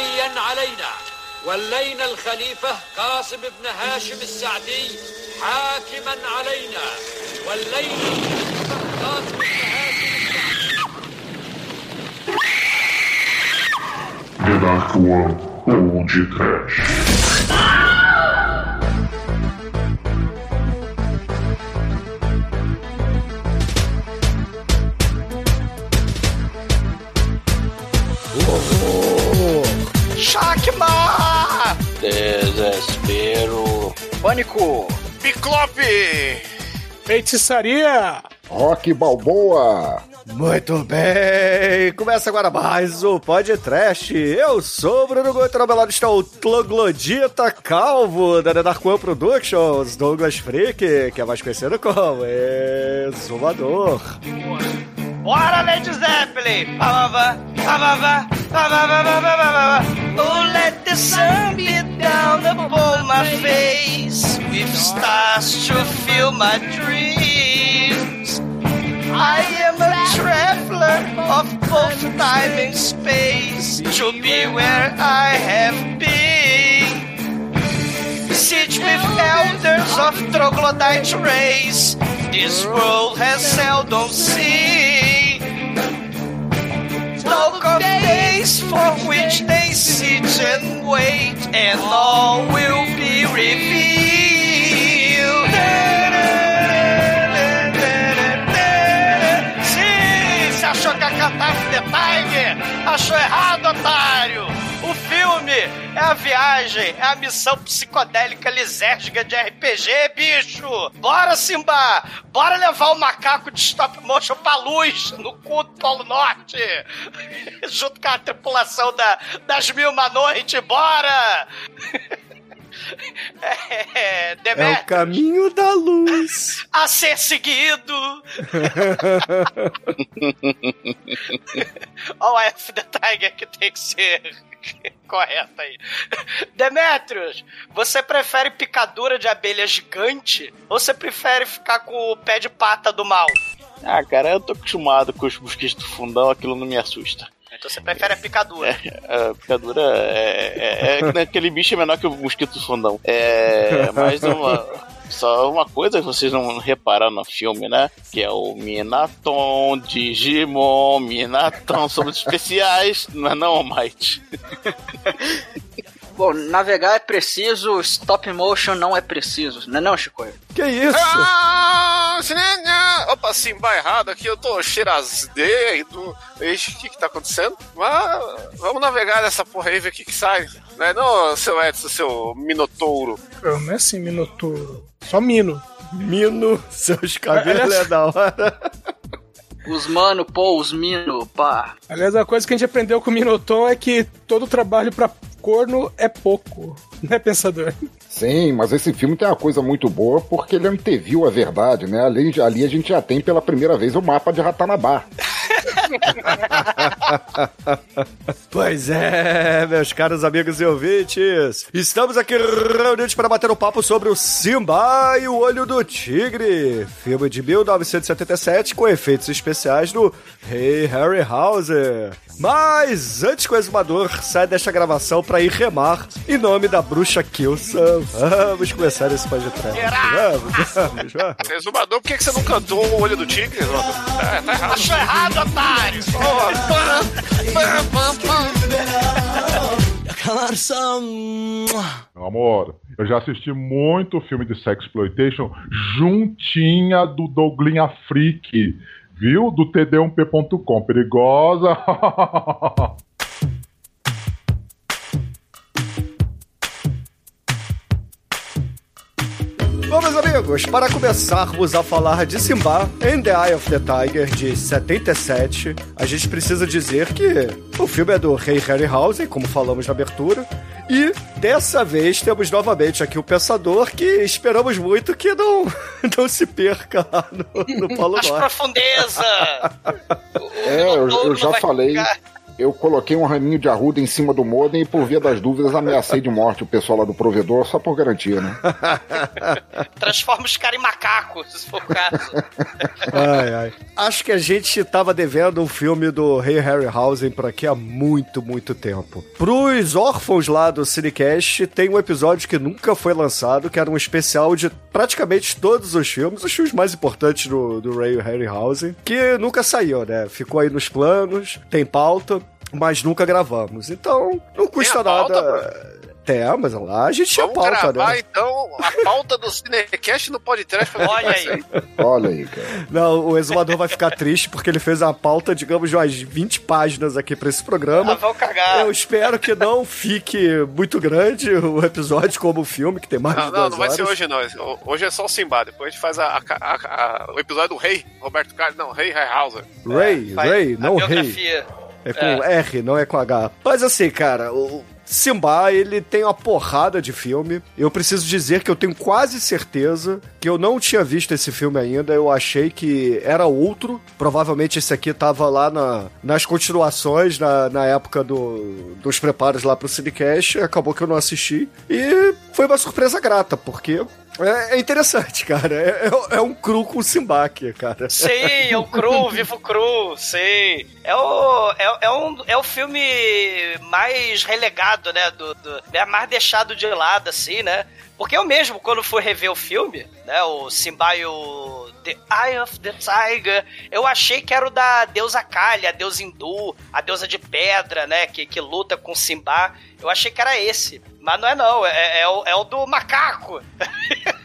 عين علينا. ولينا الخليفة قاسم بن هاشم السعدي حاكما علينا. ولينا الخليفة قاسم بن هاشم The Pânico! Biclope! Feitiçaria! Rock Balboa! Muito bem! Começa agora mais o Podcast. Eu sou o Bruno Goito, ao lado está o Tloglodita Calvo da One Productions, Douglas Freak, que é mais conhecido como Exumador. Led Zeppelin! Pamava, pamava, pamava, pamava, Oh, let the sun beat down upon my face with stars to fill my dreams. I am a traveler of both time and space to be where I have been. With elders of troglodyte race. This world has seldom seen. Talk of days for which they sit and wait, and all will be revealed. Sim, você achou que ia cantar The Tiger? Achou errado, otário! O é a viagem, é a missão psicodélica lisérgica de RPG, bicho! Bora, Simba! Bora levar o macaco de stop motion pra luz no cu do Polo Norte! Junto com a tripulação da, das Mil Uma Noite, bora! É, É o Demetrius, caminho da luz. a ser seguido! Olha o F da Tiger que tem que ser correto aí. Demetrius, você prefere picadura de abelha gigante ou você prefere ficar com o pé de pata do mal? Ah, cara, eu tô acostumado com os mosquitos do fundão, aquilo não me assusta. Então você prefere a picadura. A picadura é, é, é- aquele bicho é menor que o mosquito do fundão. É mais uma. Só uma coisa que vocês não repararam no filme, né? Que é o Minaton, Digimon, Minaton, somos especiais, não é não, Might? Bom, navegar é preciso, stop motion não é preciso, não é não, Chico? Que isso? Ah, sinenha! Opa, Simba errado aqui, eu tô cheirasdeiro. Ixi, o que que tá acontecendo? Mas vamos navegar nessa porra aí e ver o que que sai. Não é não, seu Edson, seu Minotouro? Não, não é assim, Minotouro. Só Mino. Mino, seus cabelos é da hora. Os mano, pô, os mino, pá. Aliás, a coisa que a gente aprendeu com o Minotom é que todo trabalho pra corno é pouco. Né, pensador? Sim, mas esse filme tem uma coisa muito boa porque ele anteviu a verdade, né? Ali, ali a gente já tem pela primeira vez o mapa de Ratanabá. Pois é, meus caros amigos e ouvintes, estamos aqui reunidos para bater um papo sobre o Simba e o Olho do Tigre, filme de 1977 com efeitos especiais do Rei Harryhausen. Mas antes que o exumador saia desta gravação para ir remar em nome da bruxa Kilson, vamos começar esse podcast. Vamos, vamos, vamos. Exumador, por que, que você não cantou o olho do tigre? Tá, tá errado. Achou errado, otário! Meu amor, eu já assisti muito filme de sexploitation juntinha do Douglinha Freak, viu? Do td1p.com. Perigosa. amigos, para começarmos a falar de Simba em The Eye of the Tiger de 77, a gente precisa dizer que o filme é do Rei Harryhausen, como falamos na abertura, e dessa vez temos novamente aqui o Pensador, que esperamos muito que não, não se perca lá no, no Polo As Norte. profundezas! É, eu, eu já falei. ficar. Eu coloquei um raminho de arruda em cima do modem e, por via das dúvidas, ameacei de morte o pessoal lá do provedor, só por garantia, né? Transforma os caras em macacos, se for o caso. Ai, ai. Acho que a gente tava devendo um filme do Rei Harryhausen pra aqui há muito, muito tempo. Pros órfãos lá do Cinecast, tem um episódio que nunca foi lançado, que era um especial de praticamente todos os filmes, os filmes mais importantes do, do Ray Harryhausen, que nunca saiu, né? Ficou aí nos planos, tem pauta, mas nunca gravamos. Então, não custa pauta, nada. Tem, mas lá a gente tinha Vamos pauta, gravar, né? então, a pauta do Cinecast no podcast. Olha aí. Olha aí, cara. Não, o exumador vai ficar triste porque ele fez a pauta, digamos, de umas 20 páginas aqui pra esse Ah, programa. vão cagar. Eu espero que não fique muito grande o episódio como o filme, que tem mais Não, de não, não vai horas. ser hoje, não. Hoje é só o Simba. Depois a gente faz a, a- a- a- o episódio do Rei, Roberto Carlos. Não, Rei Harryhauser. Ray, Vai- Ray, a não Rei. É com R, não é com H. Mas assim, cara, o Simba, ele tem uma porrada de filme. Eu preciso dizer que eu tenho quase certeza que eu não tinha visto esse filme ainda. Eu achei que era outro. Provavelmente esse aqui tava lá na- nas continuações, na, na época do- dos preparos lá pro Cinecast. Acabou que eu não assisti. E foi uma surpresa grata, porque é, é interessante, cara. É, é- é um cru com Simba aqui, cara. Sim, é o cru, vivo cru, sim. É o, é, é um, é o filme mais relegado, né? Do, do, é mais deixado de lado, assim, né? Porque eu mesmo, quando fui rever o filme, né? O Simba e o The Eye of the Tiger, eu achei que era o da deusa Kali, a deusa hindu, a deusa de pedra, né? Que, que luta com Simba. Eu achei que era esse. Mas não é não, é, é, o, é o do macaco.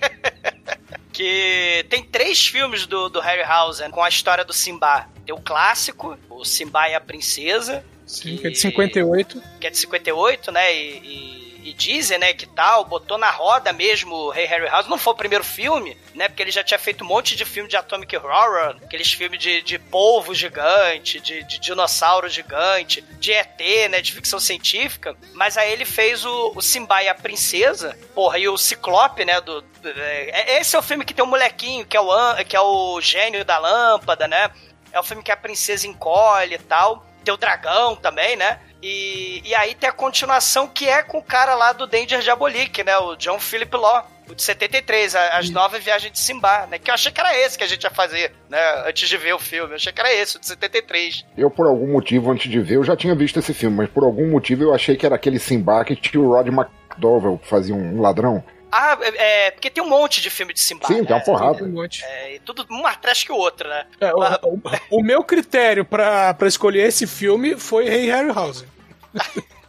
que tem três filmes do, do Harryhausen com a história do Simba. Tem o clássico, o Simba e a Princesa. Sim, que é de 58. Que é de 58, né? E, e- e dizem, né, que tal, botou na roda mesmo o Rei Harryhausen. Não foi o primeiro filme, né? Porque ele já tinha feito um monte de filme de Atomic Horror, aqueles filmes de, de polvo gigante, de, de dinossauro gigante, de ET, né? De ficção científica. Mas aí ele fez o, o Simba e a Princesa, porra, e o Ciclope, né? Do, do- é- esse é o filme que tem o molequinho, que é o, que é o gênio da lâmpada, né? É o filme que a princesa encolhe e tal. Tem o dragão também, né? E, e aí tem a continuação que é com o cara lá do Danger Diabolique, né? O John Philip Law. O de 73, a- as novas viagens de Simba, né? Que eu achei que era esse que a gente ia fazer, né? Antes de ver o filme. Eu achei que era esse, o de 73. Eu, por algum motivo, antes de ver, eu já tinha visto esse filme, mas por algum motivo eu achei que era aquele Simba que tinha o Rod McDowell, que fazia um ladrão. Ah, é, é, porque tem um monte de filme de Simba. Sim, né? tem uma porrada. Um monte. É, e tudo um mais trash que o outro, né? É, o, o- o meu critério pra, pra escolher esse filme foi Rei Harryhausen.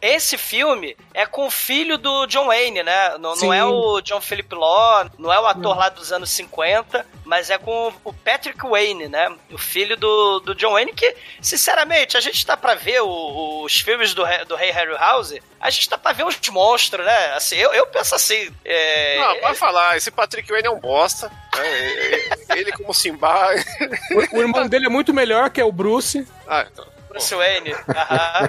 Esse filme é com o filho do John Wayne, né? Não, não é o John Philip Law, não é o ator lá dos anos 50, mas é com o Patrick Wayne, né? O filho do, do John Wayne, que, sinceramente, a gente tá pra ver o- os filmes do, do Rei Harryhausen, a gente tá pra ver os monstros, né? Assim, eu, eu penso assim. É, Não, pode falar, esse Patrick Wayne é um bosta. né? Ele como Simba. O, o irmão dele é muito melhor, que é o Bruce. Ah, então, Bruce Wayne. aham.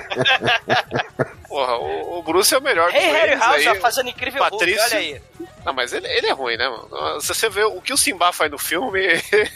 porra, o, o Bruce é o melhor dos eles Harryhausen aí. fazendo incrível Hulk, Patrício. olha aí. Não, mas ele, ele é ruim, né, mano? Se você vê o que o Simba faz no filme,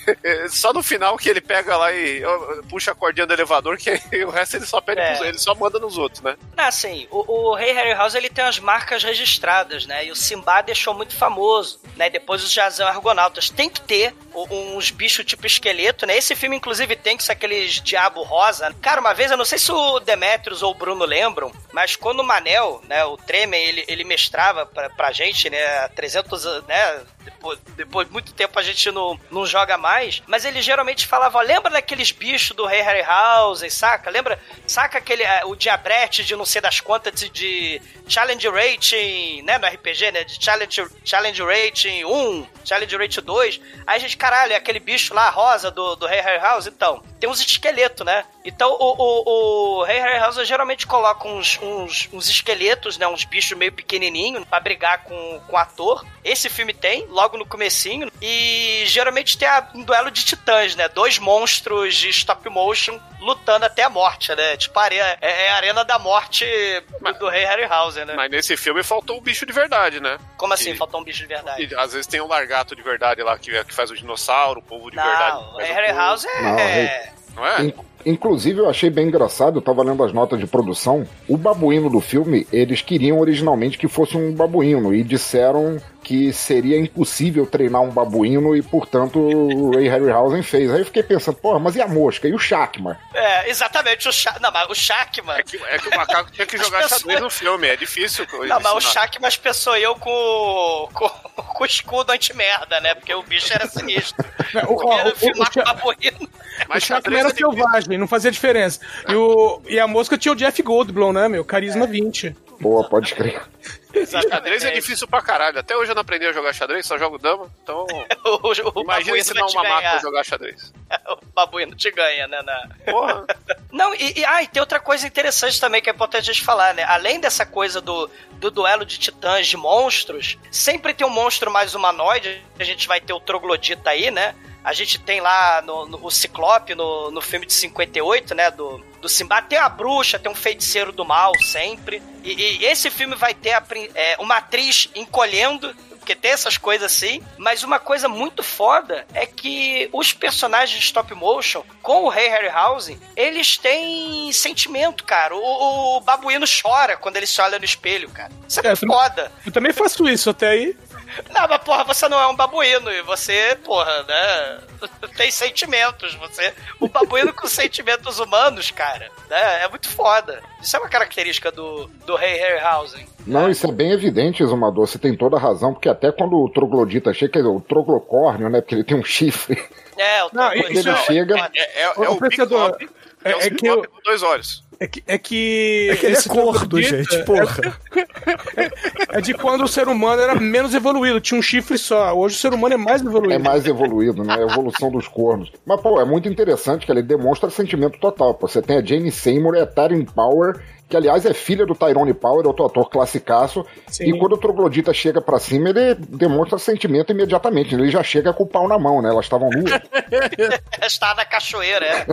só no final que ele pega lá e puxa a cordinha do elevador, que o resto ele só pede É. pros, ele só manda nos outros, né? Não, assim, o, o Rei Harryhausen ele tem as marcas registradas, né? E o Simba deixou muito famoso, né? Depois os Jazão Argonautas. Tem que ter uns bichos tipo esqueleto, né? Esse filme, inclusive, tem que ser aqueles diabo rosa. Cara, uma vez, eu não sei se o Demetrius ou o Bruno lembram, mas quando o Manel, né, o Tremen, ele, ele mestrava pra, pra gente, né, há 300 anos, né? Depois, depois de muito tempo a gente não, não joga mais, mas ele geralmente falava, ó, lembra daqueles bichos do Rei Harryhausen, saca? Lembra, saca aquele, eh, o diabrete de não sei das quantas de, de challenge rating, né, no RPG, né, de challenge, challenge rating 1, challenge rating 2, aí a gente, caralho, é aquele bicho lá, rosa, do, do Rei Harryhausen, então, tem uns esqueletos, né, então o, o, o Rei Harryhausen geralmente coloca uns, uns, uns esqueletos, né, uns bichos meio pequenininhos pra brigar com, com o ator, esse filme tem, logo no comecinho, e geralmente tem a- um duelo de titãs, né? Dois monstros de stop motion lutando até a morte, né? Tipo, a are- é, é a arena da morte do, do rei Harryhausen, né? Mas nesse filme faltou um bicho de verdade, né? Como assim, e- faltou um bicho de verdade? E às vezes tem um largato de verdade lá que, que faz o dinossauro, o povo de verdade. Não, rei o. Harryhausen Não, é... não é? In- Inclusive, eu achei bem engraçado, eu tava lendo as notas de produção. O babuíno do filme, eles queriam originalmente que fosse um babuíno e disseram que seria impossível treinar um babuíno e, portanto, o Ray Harryhausen fez. Aí eu fiquei pensando, porra, mas e a mosca? E o Shakma? É, exatamente, o Shaq. Não, mas o Shaq, mano. É que, é que o macaco tinha que As jogar pessoas- xadrez no filme, é difícil. Não, mas o. Shaq, mas pensou eu com, com, com o escudo anti-merda, né? Porque o bicho era sinistro. O, Era o, o, filmar Sha- com babuíno. Mas o xadrez era é selvagem, não fazia diferença. E, o, e a mosca tinha o Jeff Goldblum, né, meu? Carisma 20. Pô, pode crer. Xadrez é difícil pra caralho. Até hoje eu não aprendi a jogar xadrez, só jogo dama. Então, O, o, imagina ensinar uma maca ganhar. a jogar xadrez. O babuíno te ganha, né? Na... Porra. Não, e, e, ah, e tem outra coisa interessante também que é importante a gente falar, né? Além dessa coisa do, do duelo de titãs, de monstros, sempre tem um monstro mais humanoide. A gente vai ter o Troglodita aí, né? A gente tem lá no, no- o Ciclope no, no filme de 58, né? Do, do Simba. Tem a bruxa, tem um feiticeiro do mal sempre. E, e esse filme vai ter a é, uma atriz encolhendo porque tem essas coisas assim, mas uma coisa muito foda é que os personagens de stop motion, com o Ray Harryhausen, eles têm sentimento, cara. O, o babuíno chora quando ele se olha no espelho, cara. Isso é, É, foda. Eu também faço isso até aí. Não, mas porra, você não é um babuíno e você, porra, né? Tem sentimentos. Você. O babuíno com sentimentos humanos, cara, né? É muito foda. Isso é uma característica do, do Ray Harryhausen. Não, isso é bem evidente, Exumador. Você tem toda a razão, porque até quando o troglodita chega, quer dizer, o troglocórnio, né? Porque ele tem um chifre. É, o Não, Troglodita ele é chega-. É, é, é o Bob. é- É, o é Big que eu- Bob com dois olhos. É que, é que. É que ele é gordo, gente, porra. É de quando o ser humano era menos evoluído, tinha um chifre só. Hoje o ser humano é mais evoluído. É mais evoluído, né? A evolução dos cornos. Mas, pô, é muito interessante que ele demonstra sentimento total. Pô. Você tem a Jane Seymour e a Taryn Power, que aliás é filha do Tyrone Power, outro ator classicaço. Sim. E quando o troglodita chega pra cima, ele demonstra sentimento imediatamente. Ele já chega com o pau na mão, né? Elas estavam nuas. Está na cachoeira, é.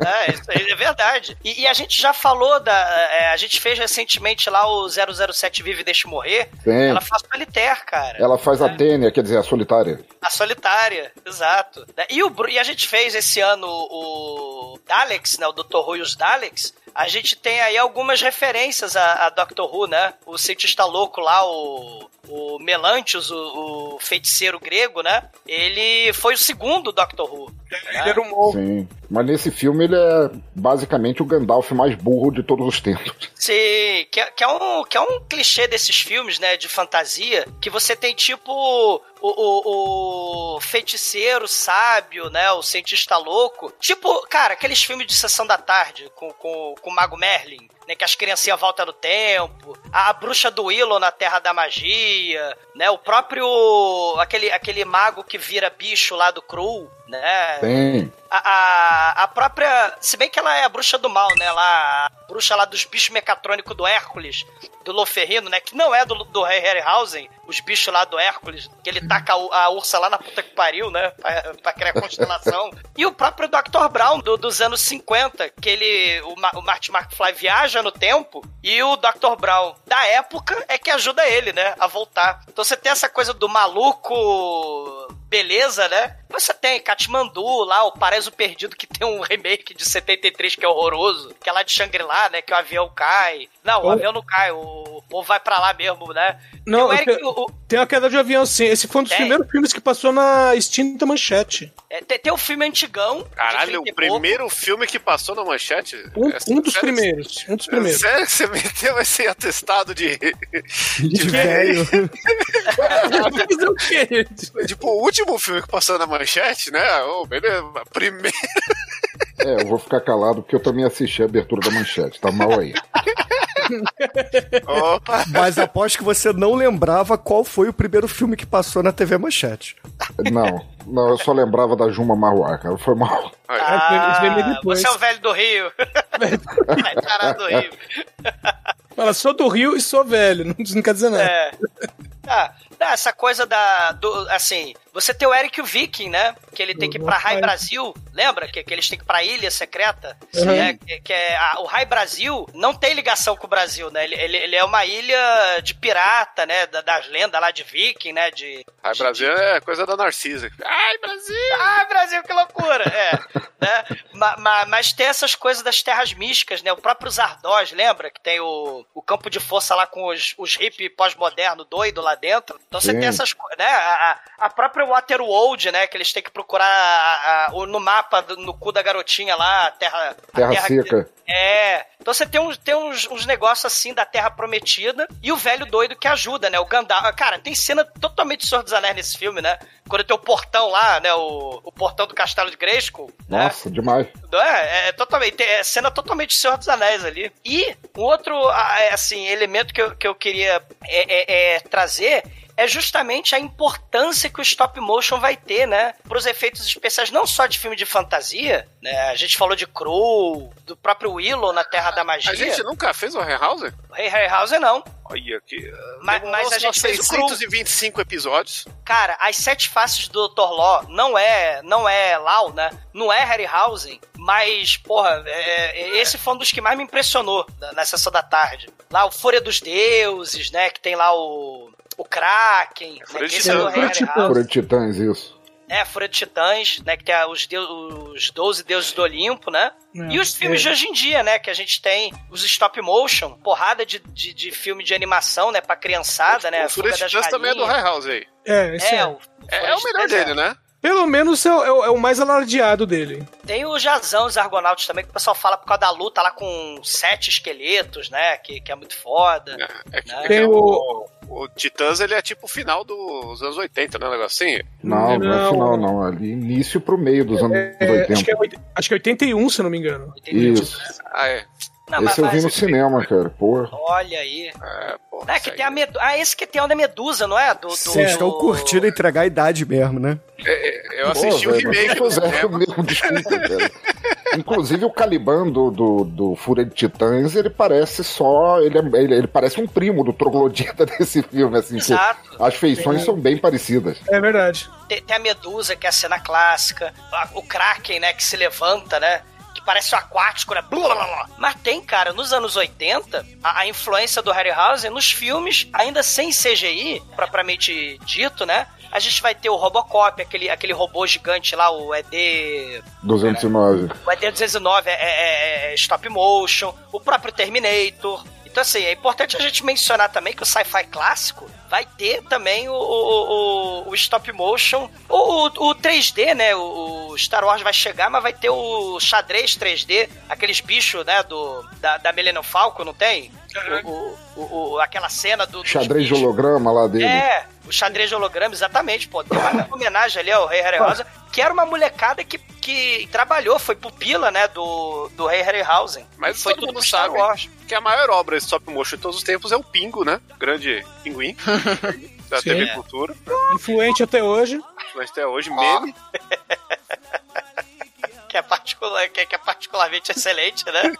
é, isso aí é verdade. E, e a gente já falou da. é, a gente fez recentemente lá o 007 Vive e Deixe Morrer. Sim. Ela faz solitaire, cara. Ela faz a Tênia, quer dizer, a solitária. A solitária, exato. E, o, e a gente fez esse ano o Daleks, né? O Dr. Who e os Daleks. A gente tem aí algumas referências a, a Doctor Who, né? O cientista louco lá, o, o Melantius, o, o feiticeiro grego, né? Ele foi o segundo Doctor Who. Ele era um. Sim. Mas nesse filme ele é basicamente o Gandalf mais burro de todos os tempos. Sim, que é, que, é um, que é um clichê desses filmes, né, de fantasia, que você tem tipo o, o, o feiticeiro sábio, né, o cientista louco. Tipo, cara, aqueles filmes de sessão da tarde com, com, com o Mago Merlin, né, que as criancinhas voltam no tempo, a, a bruxa do Willow na Terra da Magia, né, o próprio, aquele, aquele mago que vira bicho lá do Cru, né, Tem. a, a, a própria. Se bem que ela é a bruxa do mal, né? Lá, a bruxa lá dos bichos mecatrônicos do Hércules, do Loferrino, né? Que não é do, do Harryhausen, os bichos lá do Hércules, que ele taca a, a ursa lá na puta que pariu, né? Pra, pra criar constelação. e o próprio Dr. Brown, do- dos anos 50, que ele. O, o Martin McFly viaja no tempo e o Dr. Brown da época é que ajuda ele, né? A voltar. Então você tem essa coisa do maluco beleza, né? Você tem Katmandu lá, o Paraíso Perdido, que tem um remake de 73 que é horroroso, que é lá de Shangri-La, né? Que o avião cai. Não, o Oh. avião não cai, o povo vai pra lá mesmo, né? Não, tem o Eric, o- Tem a queda de avião, sim. Esse foi um dos Tem. primeiros filmes que passou na extinta manchete. é, tem, tem o filme antigão. de Caralho, 30 o pouco. primeiro filme que passou na manchete. Um, É, um dos sério- primeiros. Um dos primeiros. Sério que você meteu esse atestado de. De velho. Fazer o quê? Tipo, o último filme que passou na manchete, né? Ô, beleza. Primeiro. É, eu vou ficar calado porque eu também assisti a abertura da manchete. Tá mal aí. Opa! Mas aposto que você não lembrava qual foi o primeiro filme que passou na TV Manchete. Não, não, eu só lembrava da Juma Marruá, cara. Foi mal. Ah, Ah, você é o velho do Rio. Parar do Rio. Fala, sou do Rio e sou velho. Não, não quer dizer nada. É. Ah, ah, essa coisa da. Do, assim, Você tem o Eric o Viking, né? Que ele tem que ir pra High Brasil. Lembra? Que, que eles têm que ir pra ilha secreta. Uhum. É, que, que é a- o High Brasil não tem ligação com o Brasil, né? Ele, ele, ele é uma ilha de pirata, né? Da- das lendas lá de Viking, né? De, Ai, Brasil é coisa da Narcisa. Ai, Brasil! Ai, Brasil, que loucura! É, né? Ma- ma- mas tem essas coisas das terras místicas, né? O próprio Zardoz, lembra? Que tem o, o campo de força lá com os, os hippie pós-moderno doido lá dentro. Então você Sim. tem essas coisas, né? A, a- própria Waterworld, né? Que eles têm que procurar a- a- no mapa, do- no cu da garotinha lá, a terra... Terra que- seca. é. Então você tem, uns, tem uns, uns negócios assim da Terra Prometida e o velho doido que ajuda, né? O Gandalf. Cara, tem cena totalmente Senhor dos Anéis nesse filme, né? Quando tem o portão lá, né? O, o portão do Castelo de Grayskull. né? Nossa, demais. É, é, totalmente, é cena totalmente Senhor dos Anéis ali. E um outro, é, assim, elemento que eu, que eu queria é, é, é, trazer é justamente a importância que o stop motion vai ter, né? Para os efeitos especiais, não só de filme de fantasia, né? A gente falou de Crow, do próprio Willow na Terra da Magia. A gente nunca fez o Harryhausen? O Rei Harryhausen não. Olha que. Mas, mas a gente fez o Crow. 625 episódios. Cara, as sete faces do Dr. Law não é, não é Lau, né? Não é Harryhausen, mas, porra, é- é- esse foi um dos que mais me impressionou na, sessão da tarde. Lá, o Fúria dos Deuses, né? Que tem lá o, o Kraken, né? É. Harryhausen. Fúria de Titãs, isso. É, Fúria de Titãs, né? Que tem a- os, deus, os 12 deuses do Olimpo, né? É, E os filmes é. de hoje em dia, né? Que a gente tem os stop motion, porrada de, de, de filme de animação, né? Pra criançada, né? o Fúria de Titãs também é do Galinhas. Harryhausen aí. É, esse É, é. o, É, é o melhor dele, né? Pelo menos é, o- é o- é o mais alardeado dele. Tem o Jazão, os Argonautas também, que o pessoal fala por causa da luta lá com sete esqueletos, né? Que, que é muito foda. É, é que, Né? é que Tem o, o Titãs ele é tipo o final dos anos 80, né? Um negócio assim. Não, não, é Não. final, não. Ali início pro meio dos anos É, acho, 80. que é, acho que é 81, se eu não me engano. Entendeu? Isso. Ah, é. Não, mas, Esse eu vi mas- no cinema, cara. Porra. Olha aí. É, pô, É, que aí. tem a medu... Ah, esse que tem o da Medusa, não é? Do, do, Vocês estão do- curtindo entregar a idade mesmo, né? É, é, eu Pô, assisti o velho, mas remake zero cinema. mesmo, desculpa, cara. Inclusive o Caliban do, do, do Fúria de Titãs, ele parece só. Ele, é- ele, ele parece um primo do Troglodita desse filme, assim. que Exato. as feições são bem parecidas. É verdade. Tem, tem a Medusa, que é a cena clássica. O Kraken, né? Que se levanta, né? Que parece um aquático, né? Blá, blá, blá. Mas tem, cara, nos anos 80, a, a influência do Harryhausen nos filmes, ainda sem CGI, propriamente dito, né? A gente vai ter o Robocop, aquele, aquele robô gigante lá, o ED 209. O ED209 é, é- é stop motion, o próprio Terminator. Então, assim, é importante a gente mencionar também que o sci-fi clássico vai ter também o, o, o- o stop motion, o, o- o 3D, né? O, o Star Wars vai chegar, mas vai ter o xadrez 3D, aqueles bichos, né? Do, da, da Millennium Falcon, não tem? O, o- o- o- aquela cena do. dos Xadrez de holograma lá dele. É, o xadrez de holograma, exatamente, pô. Tem uma homenagem ali ao Rei Harryhausen, que era uma molecada que, que trabalhou, foi pupila, né, do, do Rei Harryhausen. Mas foi todo tudo mundo sabe Wars. que a maior obra de stop motion de todos os tempos é o Pingo, né? Grande pinguim da Sim. TV É. Cultura. Influente até hoje. Mas até hoje, meme. Que é, particular, que, é, que é particularmente excelente, né?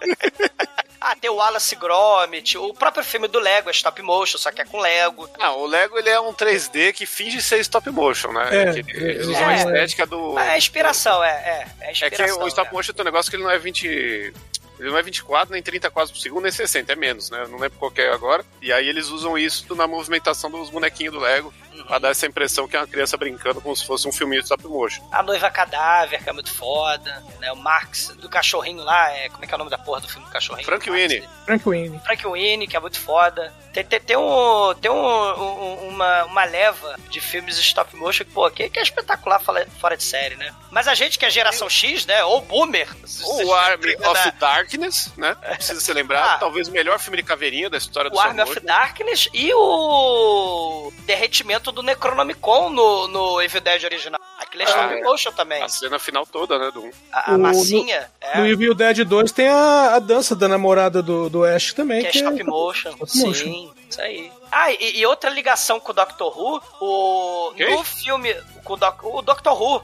ah, tem o Wallace Gromit, o próprio filme do Lego é stop motion, só que é com Lego. Ah, o Lego ele é um 3D que finge ser stop motion, né? É, Que eles é, usam a é. estética do. É a inspiração, é. É, é, a É inspiração, que o stop é. motion tem um negócio que ele não é 20. Ele não é 24, nem 30 quadros por segundo, nem 60, é menos, né? Eu não lembro qual que é agora. E aí eles usam isso na movimentação dos bonequinhos do Lego, pra dar essa impressão que é uma criança brincando como se fosse um filminho de stop motion. A Noiva Cadáver, que é muito foda, né? O Marx, do cachorrinho lá, é... como é que é o nome da porra do filme do cachorrinho? Frank Winnie. Frank Winnie. Frank Winnie, que é muito foda. Tem, tem, tem, um, tem um, um- uma, uma leva de filmes stop motion que, pô, que, que é espetacular fora, fora de série, né? Mas a gente que é geração X, né? Ou boomer. O Army of Darkness, né? Precisa ser lembrado. Ah. Talvez o melhor filme de caveirinha da história do O Army of. Darkness e o derretimento do Necronomicon no, no Evil Dead original. Aquele é Ah, stop é. motion também. A cena final toda, né? Do... A, a O- massinha é, No Evil Dead 2 tem a, a dança da namorada do, do Ash também. que é que stop motion. stop Sim, motion. isso aí. Ah, e, e outra ligação com o Doctor Who, o, Quem? no filme, com o, Doc, o Doctor Who,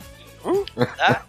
né?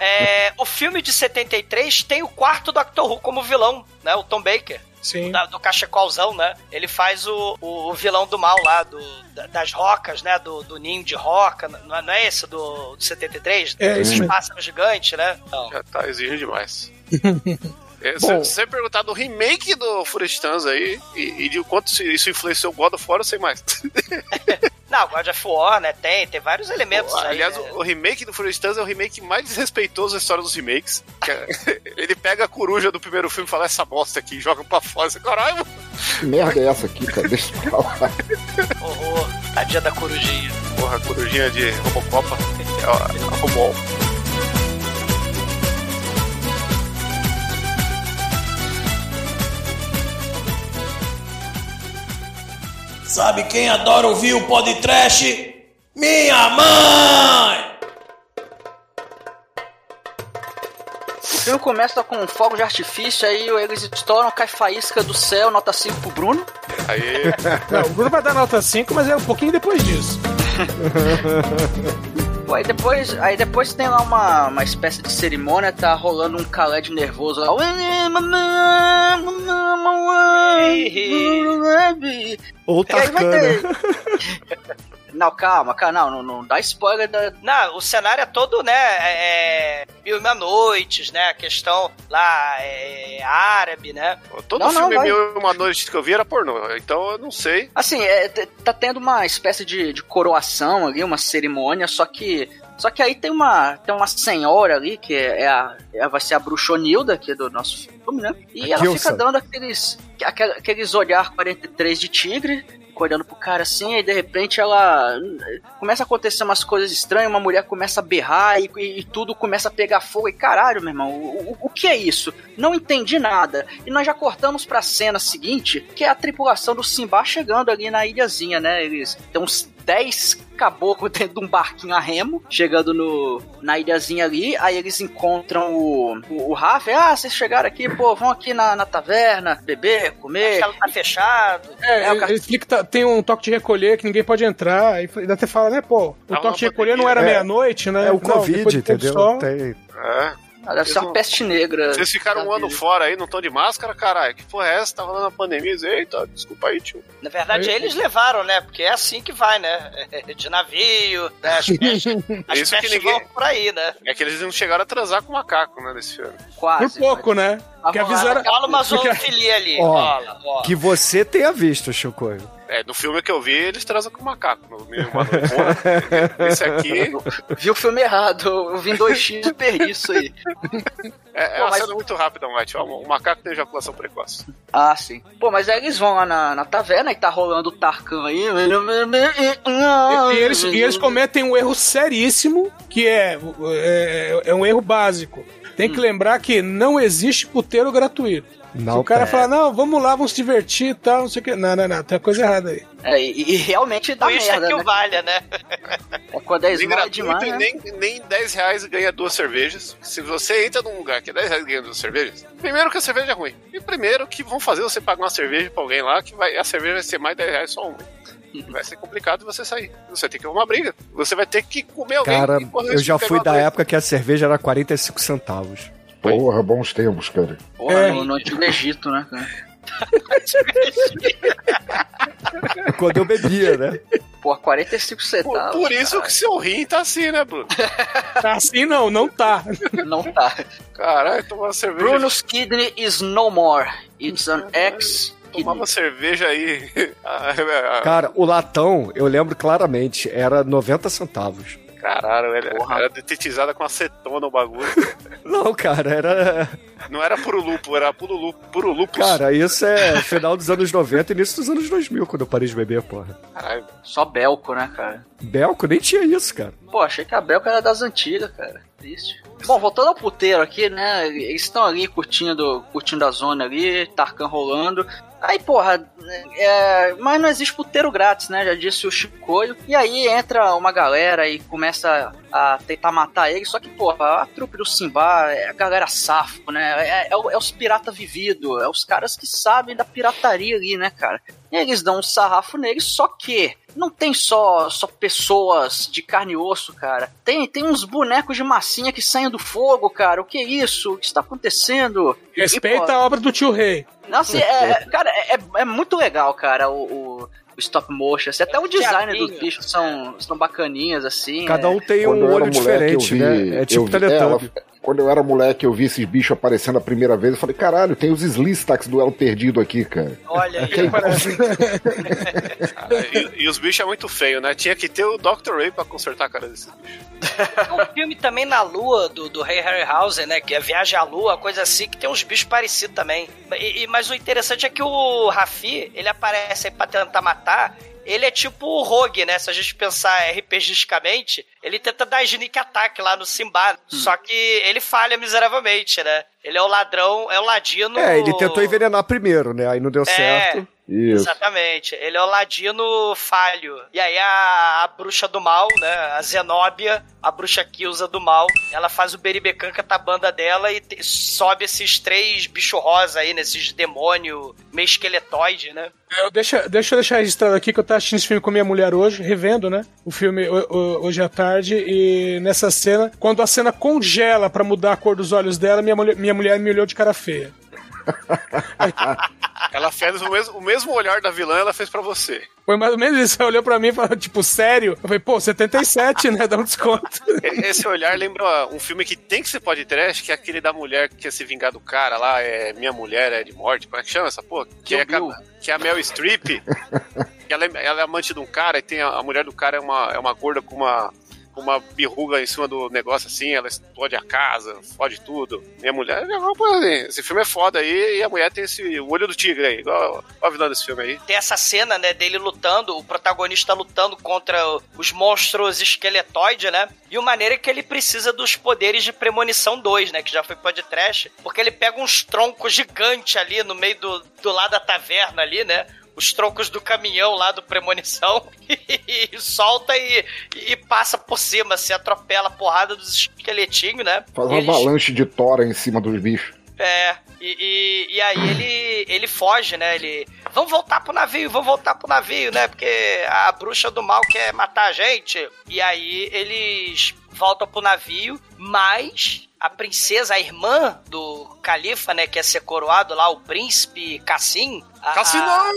É, o filme de 73 tem o quarto Doctor Who como vilão, né? O Tom Baker. Sim. da- do cachecolzão, né? Ele faz o, o, o vilão do mal lá, do, da- das rocas, né? Do, do ninho de roca. Não é, não é esse do, do 73? É, isso mesmo. pássaros gigantes, né? Então, Já tá exigindo demais. É, Bom. Se você perguntar do remake do Forestans aí e, e de quanto isso influenciou o God of War, eu sei mais. não, God of War, né? Tem, tem vários elementos aí. Aliás, né? o, remake do Forestans é o remake mais desrespeitoso da história dos remakes. Que é- Ele pega a coruja do primeiro filme e fala essa bosta aqui e joga pra fora. Caralho, Que merda é essa aqui, cara? Deixa eu falar. Horror, tadinha da corujinha. porra, a corujinha de Robocopa. É a, a Sabe quem adora ouvir o podcast? Minha mãe! O filme começa com fogo de artifício, aí eles estouram, cai faísca do céu, nota 5 pro Bruno. Aí, Não, o Bruno vai dar nota 5, mas é um pouquinho depois disso. Pô, aí depois, aí depois tem lá uma, uma espécie de cerimônia, tá rolando um Khaled nervoso lá. Ou E Não, calma, calma, não, não, não dá spoiler da. Não, o cenário é todo, né? É, mil e uma noites, né? A questão lá é, árabe, né? todo Não, não, filme vai. Mil e uma noite que eu vi era pornô. Então eu não sei. Assim, é, tá tendo uma espécie de, de coroação ali, uma cerimônia, só que. Só que aí tem uma, tem uma senhora ali, que é a, é- vai ser a bruxonilda aqui do nosso filme, né? E A ela Gilsa. fica dando aqueles, aquel- aqueles olhar 43 de tigre, olhando pro cara assim, e de repente ela começa a acontecer umas coisas estranhas, uma mulher começa a berrar e, e- tudo começa a pegar fogo. E caralho, meu irmão, o, o- o que é isso? Não entendi nada. E nós já cortamos pra cena seguinte, que é a tripulação do Simba chegando ali na ilhazinha, né? Eles tem uns 10 caboclos dentro de um barquinho a remo, chegando no, na ilhazinha ali. Aí eles encontram o, o, o Rafa. Ah, vocês chegaram aqui, pô, vão aqui na, na taverna, beber, comer. Ela tá fechado. É, É, o ele, explica que tá- tem um toque de recolher que ninguém pode entrar. Aí até fala, né, pô, o Tava toque de recolher não era pandemia. meia-noite, né? É o Não, Covid, entendeu? Tem- É. Deve ser uma peste negra. Vocês ficaram um ano vida. fora aí, não estão de máscara, caralho. Que porra é essa? Tá rolando a pandemia. Eita, desculpa aí, tio. Na verdade, Aí- eles levaram, né? Porque é assim que vai, né? De navio, né? As pestes, as que pestes ninguém- vão por aí, né? É que eles não chegaram a transar com o macaco, né, nesse filme. Por Quase. pouco, né? Que rolar, avisaram. Rola uma zoofilia ali. Ó, rola, rola. Que você tenha visto, Chico. É, no filme que eu vi, eles transam com o macaco. No. Porra, Esse aqui Vi o filme errado. Eu vi em 2x e perdi isso aí. é, é Pô, uma mas- cena muito rápida. Ó, O macaco tem ejaculação precoce. Ah, sim. Pô, mas aí eles vão lá na, na taverna e tá rolando o Tarkan aí. E, e eles, e eles cometem um erro seríssimo, que é, é, é um erro básico. Tem Hum. que lembrar que não existe puteiro gratuito. Não Se o cara tem. falar, não, vamos lá, vamos se divertir e tal, não sei o que. Não, não, não, tem coisa errada aí. É, e, e realmente dá isso é merda, que né? o valha, né? É quando é esmola demais, e né? nem, nem 10 reais ganha duas cervejas. Se você entra num lugar que é 10 reais e ganha duas cervejas, primeiro que a cerveja é ruim. E primeiro que vão fazer você pagar uma cerveja pra alguém lá, que vai, a cerveja vai ser mais 10 reais só uma. Vai ser complicado você sair. Você tem que arrumar briga. Você vai ter que comer alguém. Cara, eu já fui da época que a cerveja era 45 centavos. Porra, bons tempos, cara. Porra, É. no, no Antigo Egito, né, cara? Quando eu bebia, né? Porra, 45 Por, centavos. por isso que seu rim tá assim, né, Bruno? Tá assim não, não tá. Não tá. Caralho, tomar cerveja. Bruno's kidney is no more. It's an ex Tomava cerveja aí. Ah, ah, Cara, o latão, eu lembro claramente, era 90 centavos. Caralho, era, Porra. era detetizada com acetona o bagulho. Não, cara, era. Não era puro lupo, era puro lupo. Puro lupus. Cara, isso é final dos anos 90 e início dos anos 2000, quando eu parei de beber, porra. Caralho. Só Belco, né, cara? Belco nem tinha isso, cara. Pô, achei que a Belco era das antigas, cara. Triste. Bom, voltando ao puteiro aqui, né? Eles estão ali curtindo, curtindo a zona ali, Tarkan rolando. Aí, porra, é, mas não existe puteiro grátis, né? Já disse o Chicoio. E aí entra uma galera e começa a tentar matar ele. Só que, porra, a trupe do Simba é a galera safo, né? É, é é os pirata vivido, é os caras que sabem da pirataria ali, né, cara? E eles dão um sarrafo neles, só que não tem só, só pessoas de carne e osso, cara. Tem, tem uns bonecos de massinha que saem do fogo, cara. O que é isso? O que está acontecendo? Respeita E, pô, a obra do tio Rei. Nossa, é, cara, é, é muito legal, cara, o, o- stop motion. assim, até o design dos bichos são, são bacaninhas, assim. Cada é. um tem Quando um olho diferente, vi- né? É tipo vi- Teletubby. ela- quando eu era moleque, eu vi esses bichos aparecendo a primeira vez. Eu falei, caralho, tem os Slistax do Elo Perdido aqui, cara. Olha aí. Cara, e, e os bichos é muito feio, né? Tinha que ter o Dr. Ray pra consertar a cara desses bichos. Tem um filme também na Lua do, do Ray Harryhausen, né? Que é Viagem à Lua, coisa assim, que tem uns bichos parecidos também. E- e- mas o interessante é que o Rafi, ele aparece aí pra tentar matar. Ele é tipo o Rogue, né? Se a gente pensar RPGisticamente, ele tenta dar sneak attack lá no Simba. Só que ele falha miseravelmente, né? Ele é o ladrão, é o ladino. É, ele tentou envenenar primeiro, né? Aí não deu certo. Isso. Exatamente. Ele é o ladino falho. E aí a, a bruxa do mal, né? A Zenóbia, a bruxa Kilza do mal, ela faz o beribecanca a banda dela e te- sobe esses três bichos rosa aí, nesses demônio meio esqueletoide, né? Eu, deixa, deixa eu deixar registrado aqui que eu tava assistindo esse filme com minha mulher hoje, revendo, né? O filme ho- ho- hoje à tarde, e nessa cena, quando a cena congela pra mudar a cor dos olhos dela, minha mulher, minha mulher me olhou de cara feia. Ela fez o mesmo, o mesmo olhar da vilã, ela fez pra você. Foi mais ou menos isso. Ela olhou pra mim e falou, tipo, sério? Eu falei, pô, 77, né? Dá um desconto. Esse olhar lembra um filme que tem que ser pode trash, que é aquele da mulher que quer se vingar do cara lá, é Minha Mulher é de Morte, como é que chama essa porra? Que, é, que é a Mel Streep, ela é, ela é amante de um cara e tem a, a mulher do cara é uma, é uma gorda com uma, uma birruga em cima do negócio assim, ela explode a casa, fode tudo. Mulher uma coisa assim. Esse filme é foda aí e a mulher tem esse olho do tigre aí, igual a vilã desse filme aí. Tem essa cena, né, dele lutando, o protagonista lutando contra os monstros esqueletoide, né? E o maneiro é que ele precisa dos poderes de Premonição 2, né? Que já foi podcast. Porque ele pega uns troncos gigantes ali no meio do, do lado da taverna ali, né? Os troncos do caminhão lá do Premonição e, solta e, e passa por cima, se atropela a porrada dos esqueletinhos, né? Faz uma Eles- avalanche de tora em cima dos bichos. é, e, e, e aí ele, ele foge, né? Ele. Vamos voltar pro navio, vamos voltar pro navio, né? Porque a bruxa do mal quer matar a gente. E aí eles voltam pro navio, mas a princesa, a irmã do califa, né? Que ia ser coroado lá, o príncipe Cassim. A- Cassim a-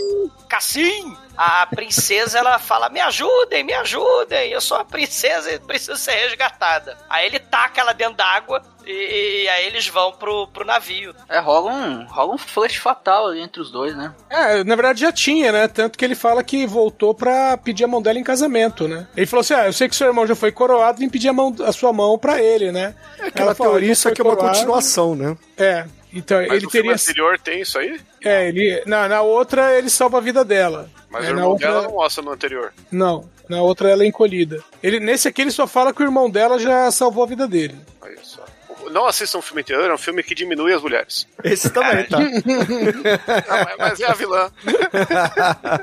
Cassim! A princesa, ela fala, me ajudem, me ajudem, eu sou a princesa e preciso ser resgatada. Aí ele taca ela dentro d'água e, e aí eles vão pro, pro navio. É, rola um, rola um flush fatal ali entre os dois, né? É, na verdade já tinha, né? Tanto que ele fala que voltou pra pedir a mão dela em casamento, né? Ele falou assim: ah, eu sei que seu irmão já foi coroado, vem pedir a, mão, a sua mão pra ele, né? Aquela Ela teoria, "Ele isso aqui é uma coroado." continuação, né? É. Então, Mas ele no filme teria. anterior tem isso aí? É, ele. Na, na outra, ele salva a vida dela. Mas É, o na irmão outra. dela não mostra no anterior. Não, na outra ela é encolhida. Ele, nesse aqui ele só fala que o irmão dela já salvou a vida dele. Olha só. Não assistam um filme anterior, é um filme que diminui as mulheres. Esse também, tá? Não, mas- é a vilã.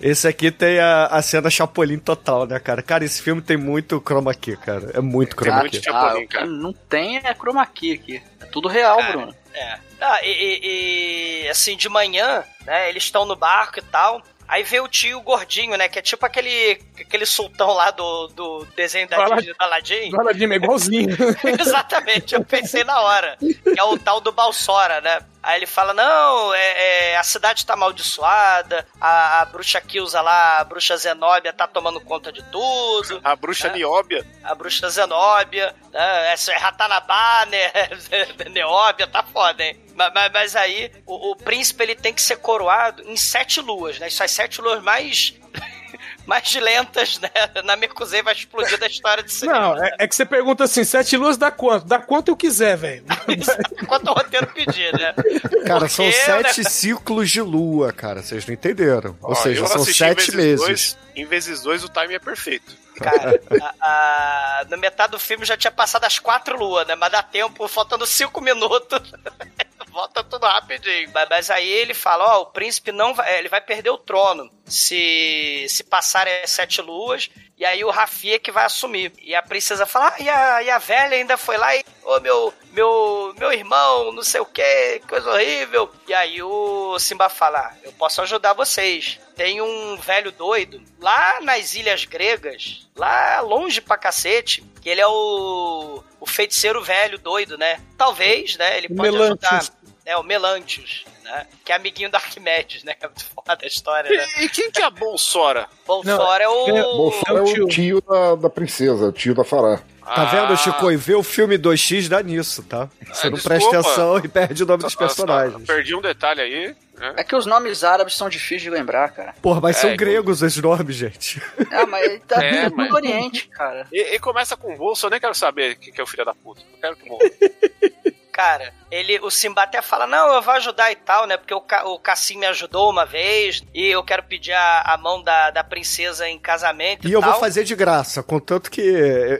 Esse aqui tem a, a cena Chapolin total, né, cara? Cara, esse filme tem muito chroma key, cara. É muito chroma muito key. Chapolin, ah, cara. Não tem é chroma key aqui. Tudo real, Cara, Bruno. É. Ah, e, e- e, assim, de manhã, né, eles estão no barco e tal. Aí vê o tio gordinho, né? Que é tipo aquele, aquele sultão lá do, do desenho da Disney, do Aladdin. Do Aladdin é igualzinho. Exatamente, eu pensei na hora. Que é o tal do Balsora, né? Aí ele fala: não, é, é, a cidade tá amaldiçoada, a, a bruxa Kilza lá, a bruxa Zenóbia tá tomando conta de tudo, A bruxa É. Nióbia. a bruxa Zenóbia, né? Essa é Ratanabá, né? Neóbia, tá foda, hein? Ma- ma- Mas, aí, o, o príncipe ele tem que ser coroado em sete luas, né? Isso as sete luas mais. Mais lentas, né? Na Mercuzei vai explodir da história de cinema. Não, é, é que você pergunta assim: sete luas dá quanto? Dá quanto eu quiser, velho. Quanto o roteiro pedir, né? Cara, são Porque, sete né? ciclos de lua, cara. Vocês não entenderam. Ou Ó, seja, eu são sete em meses. Dois, em vezes dois, o time é perfeito. Cara, a, a- na metade do filme já tinha passado as quatro luas, né? Mas dá tempo, faltando cinco minutos. Volta tudo rapidinho. Mas, mas aí ele fala, ó, o príncipe não vai, ele vai perder o trono se se passarem as sete luas, e aí o Rafia que vai assumir. E a princesa fala, ah, e a, e a velha ainda foi lá e, ô meu, meu, meu irmão, não sei o que, coisa horrível. E aí o Simba fala, ah, eu posso ajudar vocês. Tem um velho doido lá nas ilhas gregas, lá longe pra cacete, que ele é o, o feiticeiro velho doido, né? Talvez, né? Ele pode ajudar. É, o Melantius, né? Que é amiguinho do Arquimedes, né? Que é muito foda a história, né? E, e quem que é a Bolsora? Bolsora é o... Bolsonaro é o tio da, da princesa, o tio da Fará. Tá vendo, Chico? E vê o filme 2X dá nisso, tá? Você Ah, não desculpa. presta atenção e perde o nome dos Nossa, personagens. Perdi um detalhe aí. né? É que os nomes árabes são difíceis de lembrar, cara. Porra, mas É, são então- gregos esses nomes, gente. Ah, mas tá É, mas- no Oriente, cara. E, e começa com o bolso, eu nem quero saber quem que é o filho da puta. Eu quero que morra. Cara, ele, o Simba até fala, não, eu vou ajudar e tal, né? Porque o, o Cassim me ajudou uma vez e eu quero pedir a, a mão da, da princesa em casamento e, E eu tal. vou fazer de graça, contanto que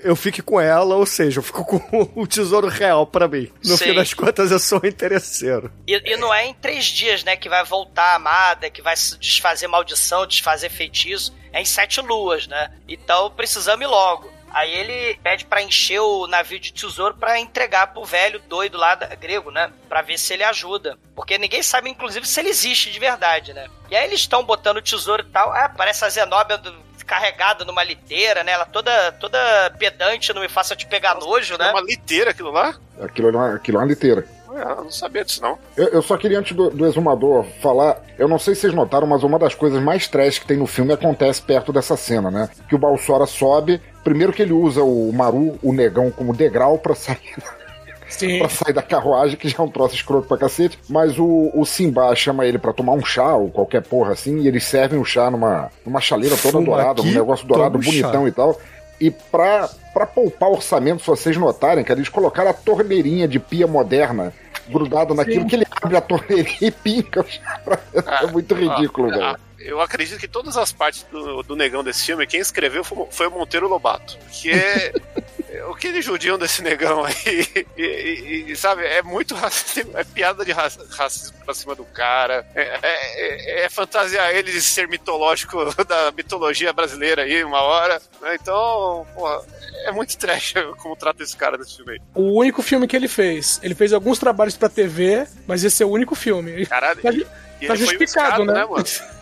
eu fique com ela, ou seja, eu fico com o tesouro real pra mim. No Sim. fim das contas, eu sou um interesseiro. E, e não é em três dias, né, que vai voltar a amada, que vai se desfazer maldição, desfazer feitiço. É em sete luas, né? Então precisamos ir logo. Aí ele pede pra encher o navio de tesouro pra entregar pro velho doido lá da, grego, né? Pra ver se ele ajuda. Porque ninguém sabe, inclusive, se ele existe de verdade, né? E aí eles estão botando o tesouro e tal. Ah, parece a Zenóbia do- carregada numa liteira, né? Ela toda, toda pedante, não me faça te pegar nojo, É né? uma liteira aquilo lá? Aquilo é uma, aquilo é uma liteira. Ah, eu não sabia disso, não. Eu, eu só queria, antes do, do exumador falar, eu não sei se vocês notaram, mas uma das coisas mais trash que tem no filme acontece perto dessa cena, né? Que o Balsora sobe, primeiro que ele usa o Maru, o negão, como degrau pra sair, Sim. pra sair da carruagem, que já é um troço escroto pra cacete, mas o, o Simba chama ele pra tomar um chá, ou qualquer porra assim, e eles servem o chá numa, numa chaleira toda Fuma dourada, um aqui, negócio dourado um chá. bonitão e tal. E pra, pra poupar orçamento, se vocês notarem, cara, eles colocaram a torneirinha de pia moderna grudado naquilo que ele abre a torneirinha e pinca. o chá pra- É muito ridículo, Ah, velho. Eu acredito que todas as partes do, do negão desse filme, quem escreveu foi, foi o Monteiro Lobato. Que é. o que eles judiam desse negão aí? E, e- e, sabe, é muito racismo, é piada de raci- racismo pra cima do cara. É, é- é- é fantasiar ele de ser mitológico da mitologia brasileira aí, uma hora. né? Então, porra, é muito trash como trata esse cara nesse filme aí. O único filme que ele fez. Ele fez alguns trabalhos pra TV, mas esse é o único filme. Caralho, Tá, e- tá ele foi justificado, escada, né? mano?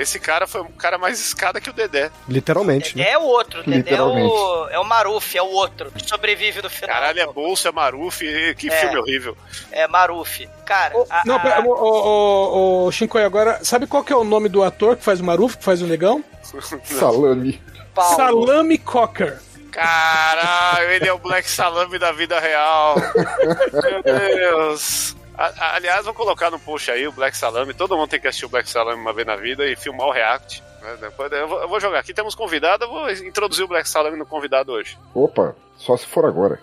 Esse cara foi um cara mais escada que o Dedé. Literalmente, né? É o outro, Dedé é Literalmente. o, é o Maruf, é o outro que sobrevive no final. Caralho, é bolso, é Maruf, que É. filme horrível. É Maruf. Cara, a- Não, a- pera, o, o, o, o Shinkoi, agora, sabe qual que é o nome do ator que faz o Maruf, que faz o negão? Salame. Paulo. Salame Cocker. Caralho, ele é o Black Salame da vida real. Meu Deus. A- a- aliás, vou colocar no post aí o Black Salame. Todo mundo tem que assistir o Black Salame uma vez na vida e filmar o React. né? Depois eu vou, eu vou jogar aqui. Temos convidado, eu vou introduzir o Black Salame no convidado hoje. Opa, só se for agora.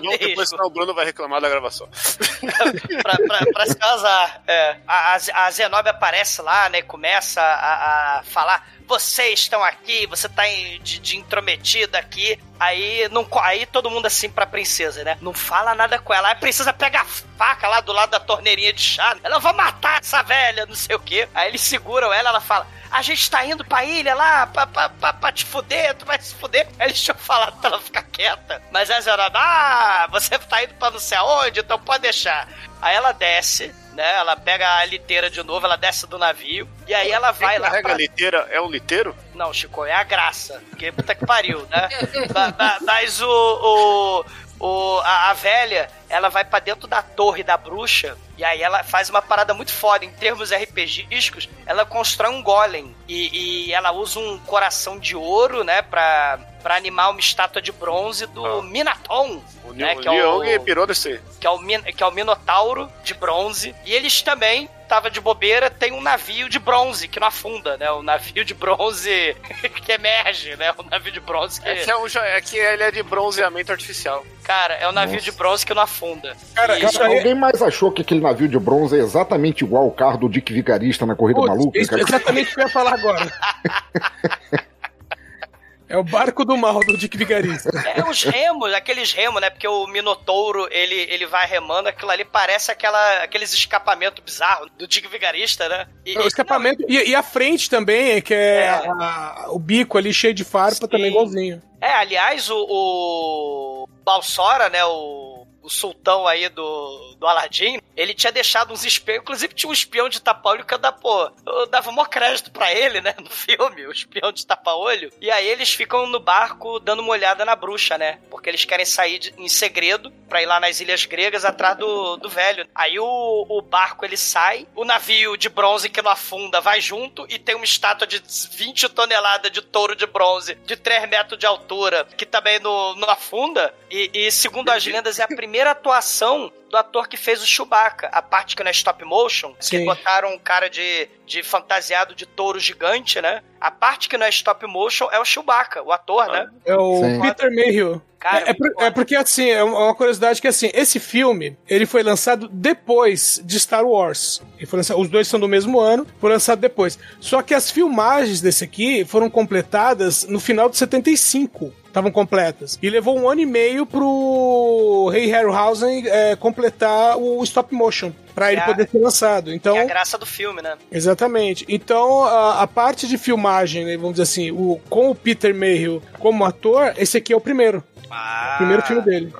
Não, e depois senão o Bruno vai reclamar da gravação. pra, pra, pra se casar. É. A, a, a Zenobia aparece lá, né? Começa a, a falar: vocês estão aqui, você tá de, de intrometida aqui. Aí, não, aí todo mundo assim pra princesa, né? Não fala nada com ela. Aí a princesa pega a faca lá do lado da torneirinha de chá. Ela "Eu vou matar essa velha, não sei o quê. Aí eles seguram ela, ela fala. A gente tá indo pra ilha lá pra, pra, pra, pra te fuder, tu vai se fuder. Aí eles tinham falado pra ela ficar quieta. Mas a Zenobia, ah, você tá indo pra não sei aonde, então pode deixar. Aí ela desce, né? Ela pega a liteira de novo, ela desce do navio. E aí ela vai Quem lá. carrega pra- a liteira é o liteiro? Não, Chico, é a graça. Porque puta que pariu, né? Ma- ma- Mas o. o, o a, a velha, ela vai pra dentro da torre da bruxa. E aí ela faz uma parada muito foda. Em termos RPGísticos, ela constrói um golem. E, e ela usa um coração de ouro, né? Pra, pra animar uma estátua de bronze do Ah. Minaton. O, né, o que, é Leong o, pirou nesse. que, é o, Min- que é o Minotauro de bronze. E eles também, tava de bobeira, tem um navio de bronze que não afunda, né? O navio de bronze que emerge, né? O navio de bronze que. É que, é, um, é que ele é de bronzeamento artificial. Cara, é um navio de bronze que não afunda. Cara, E- isso Cara, alguém mais achou que aquele navio de bronze é exatamente igual ao carro do Dick Vigarista na Corrida Putz, Maluca? isso cara? é exatamente o que eu ia falar agora. É o barco do mal do Dick Vigarista. É os remos, aqueles remos, né? Porque o Minotouro, ele, ele vai remando, aquilo ali parece aquela, aqueles escapamentos bizarros do Dick Vigarista, né? E, o escapamento. E, e a frente também, que é, É. a- o bico ali cheio de farpa, também igualzinho. É, aliás, o, o Balsora, né, o, o sultão aí do, do Aladdin, ele tinha deixado uns espiões, inclusive tinha um espião de tapa-olho que eu dava, pô, eu dava maior crédito pra ele, né, no filme, o espião de tapa-olho. E aí eles ficam no barco dando uma olhada na bruxa, né, porque eles querem sair de- em segredo pra ir lá nas ilhas gregas atrás do, do velho. Aí o, o barco ele sai, o navio de bronze que não afunda vai junto e tem uma estátua de 20 toneladas de touro de bronze de 3 metros de altura que também não, não afunda. E, e segundo as lendas, é a primeira atuação do ator que fez o Chewbacca. A parte que não é stop motion, que Sim. botaram um cara de, de fantasiado de touro gigante, né? A parte que não é stop motion é o Chewbacca, o ator, né? É o Sim. Peter Mayhew. Cara, é, é por- é porque, assim, é uma curiosidade que, assim, esse filme, ele foi lançado depois de Star Wars. Ele foi lançado- os dois são do mesmo ano, foi lançado depois. Só que as filmagens desse aqui foram completadas no final de 75. Estavam completas. E levou um ano e meio pro Rei Harryhausen é, completar o stop motion. Pra ele É a- poder ser lançado. Então, Que é a graça do filme, né? Exatamente. Então, a, a parte de filmagem, né, vamos dizer assim, o, com o Peter Mayhew como ator, esse aqui é o primeiro. Ah, O primeiro filme dele.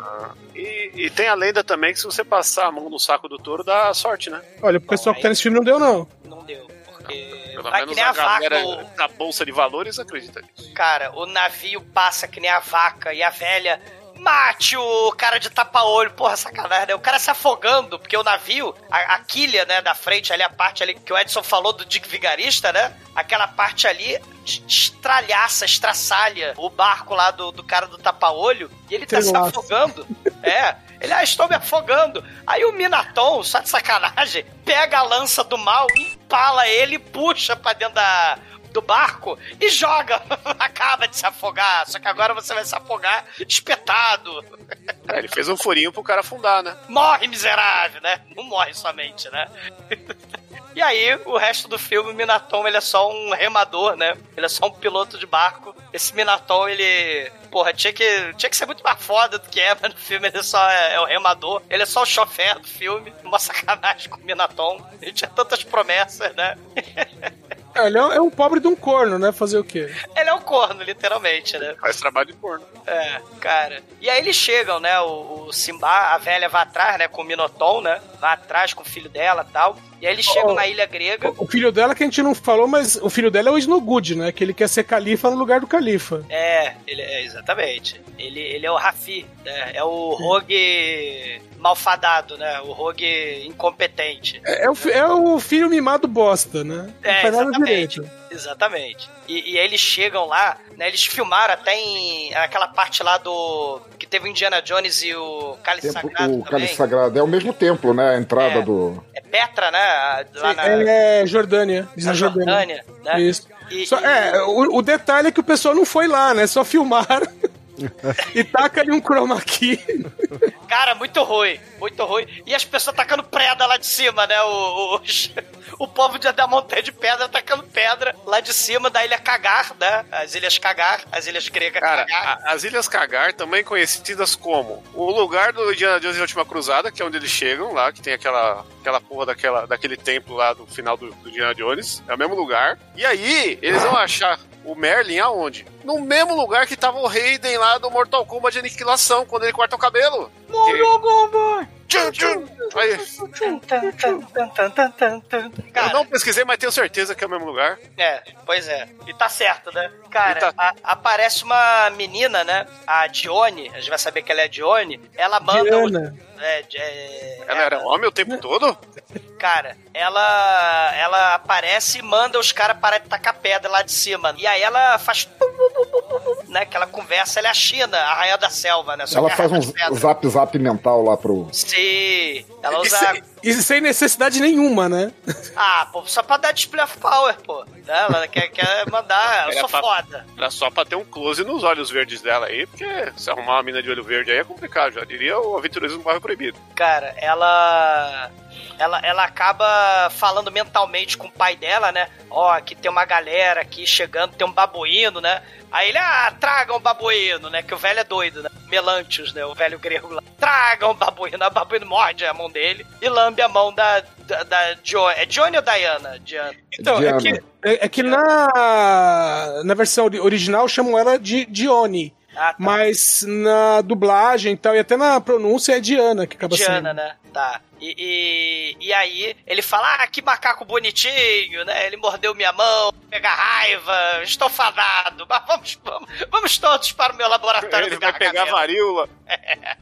E, e tem a lenda também que se você passar a mão no saco do touro, dá sorte, né? Olha, o pessoal que tá nesse filme não deu, não. Não deu, porque Pelo vai que nem a a vaca, galera o- da Bolsa de Valores acredita nisso. Cara, o navio passa que nem a vaca e a velha mate o cara de tapa-olho. Porra, sacanagem, né? O cara se afogando, porque o navio, a, a quilha, né, da frente ali, a parte ali que o Edson falou do Dick Vigarista, né? Aquela parte ali estralhaça, estraçalha o barco lá do, do cara do tapa-olho e ele tá se afogando. É. Ele, ah, estou me afogando. Aí o Minaton, só de sacanagem, pega a lança do mal, empala ele, puxa pra dentro da, do barco e joga. Acaba de se afogar. Só que agora você vai se afogar espetado. É, ele fez um furinho pro cara afundar, né? Morre, miserável, né? Não morre somente, né? E aí, o resto do filme, o Minaton, ele é só um remador, né? Ele é só um piloto de barco. Esse Minaton, ele... Porra, tinha que, tinha que ser muito mais foda do que é, mas no filme ele só é, é o remador. Ele é só o chofer do filme. Uma sacanagem com o Minaton. Ele tinha tantas promessas, né? É, ele é um, é um pobre de um corno, né? Fazer o quê? Ele é um corno, literalmente, né? Faz trabalho de porno. É, cara. E aí eles chegam, né? O, o Simba, a velha vai atrás, né? Com o Minoton, né? Vai atrás com o filho dela e tal. E aí eles chegam Oh. na ilha grega. O filho dela que a gente não falou, mas o filho dela é o Snowgood, né? Que ele quer ser califa no lugar do califa. É, ele é, exatamente. Ele, ele é o Rafi, né? É o rogue malfadado, né? O rogue incompetente. É, é o, é o filho mimado bosta, né? Não É, faz nada exatamente. direito. Exatamente. E, e aí eles chegam lá, né? Eles filmaram até em aquela parte lá do. que teve o Indiana Jones e o Cálice Templo- Sagrado o também. Cálice Sagrado é o mesmo templo, né? A entrada É. do. É Petra, né? Lá na, É Jordânia. Na Jordânia. Jordânia, né? Isso. E- Só- é, o, o detalhe é que o pessoal não foi lá, né? Só filmaram. e taca ali um chroma key. Cara, muito ruim, muito ruim. E as pessoas tacando pedra lá de cima, né? O, o, o povo de, da montanha de pedra tacando pedra lá de cima da ilha Cagar, né? As ilhas Cagar, as ilhas gregas Cara, Cagar. a- as Ilhas Cagar, também conhecidas como o lugar do Indiana Jones e a Última Cruzada, que é onde eles chegam lá, que tem aquela, aquela porra daquela, daquele templo lá do final do, do Indiana Jones. É o mesmo lugar. E aí, eles vão achar o Merlin aonde? No mesmo lugar que tava o Raiden lá do Mortal Kombat de Aniquilação, quando ele corta o cabelo. Tchum, tchum. Aí, eu Cara, não pesquisei, mas tenho certeza que é o mesmo lugar. é, pois é. E tá certo, né? Cara, tá- a- aparece uma menina, né? A Dione, a gente vai saber que ela é a Dione. Ela manda. o- Diana. É, é, Ela era homem o tempo todo? Cara, ela ela aparece e manda os caras parar de tacar pedra lá de cima. E aí ela faz. Né, aquela conversa, ela é a China, a rainha da selva, né? Só Ela faz um zap zap mental lá pro. Sim, ela usa. sem, e sem necessidade nenhuma, né? Ah, pô, só pra dar display of power, pô. Né, Ela quer, quer mandar, eu Era sou pra- foda. Era só pra ter um close nos olhos verdes dela aí, porque se arrumar uma mina de olho verde aí é complicado, já diria o aventurismo barro proibido. Cara, ela ela, ela acaba falando mentalmente com o pai dela, né? Ó, aqui tem uma galera aqui chegando, tem um babuíno, né? Aí ele, ah, traga um babuíno, né? Que o velho é doido, né? Melantius, né? O velho grego lá. Traga um babuíno. O babuíno morde a mão dele e lambe a mão da, da, da Johnny. É Johnny ou Diana? Diana. Então, é que, é, é que na, na versão ori- original chamam ela de Dione. Ah, tá. Mas na dublagem e tal, e até na pronúncia é Diana que acaba Diana, sendo. né? Tá. E, e, e aí ele fala, ah, que macaco bonitinho, né? Ele mordeu minha mão, pega raiva, estou fadado, mas vamos, vamos, vamos todos para o meu laboratório Ele do vai pegar varíola.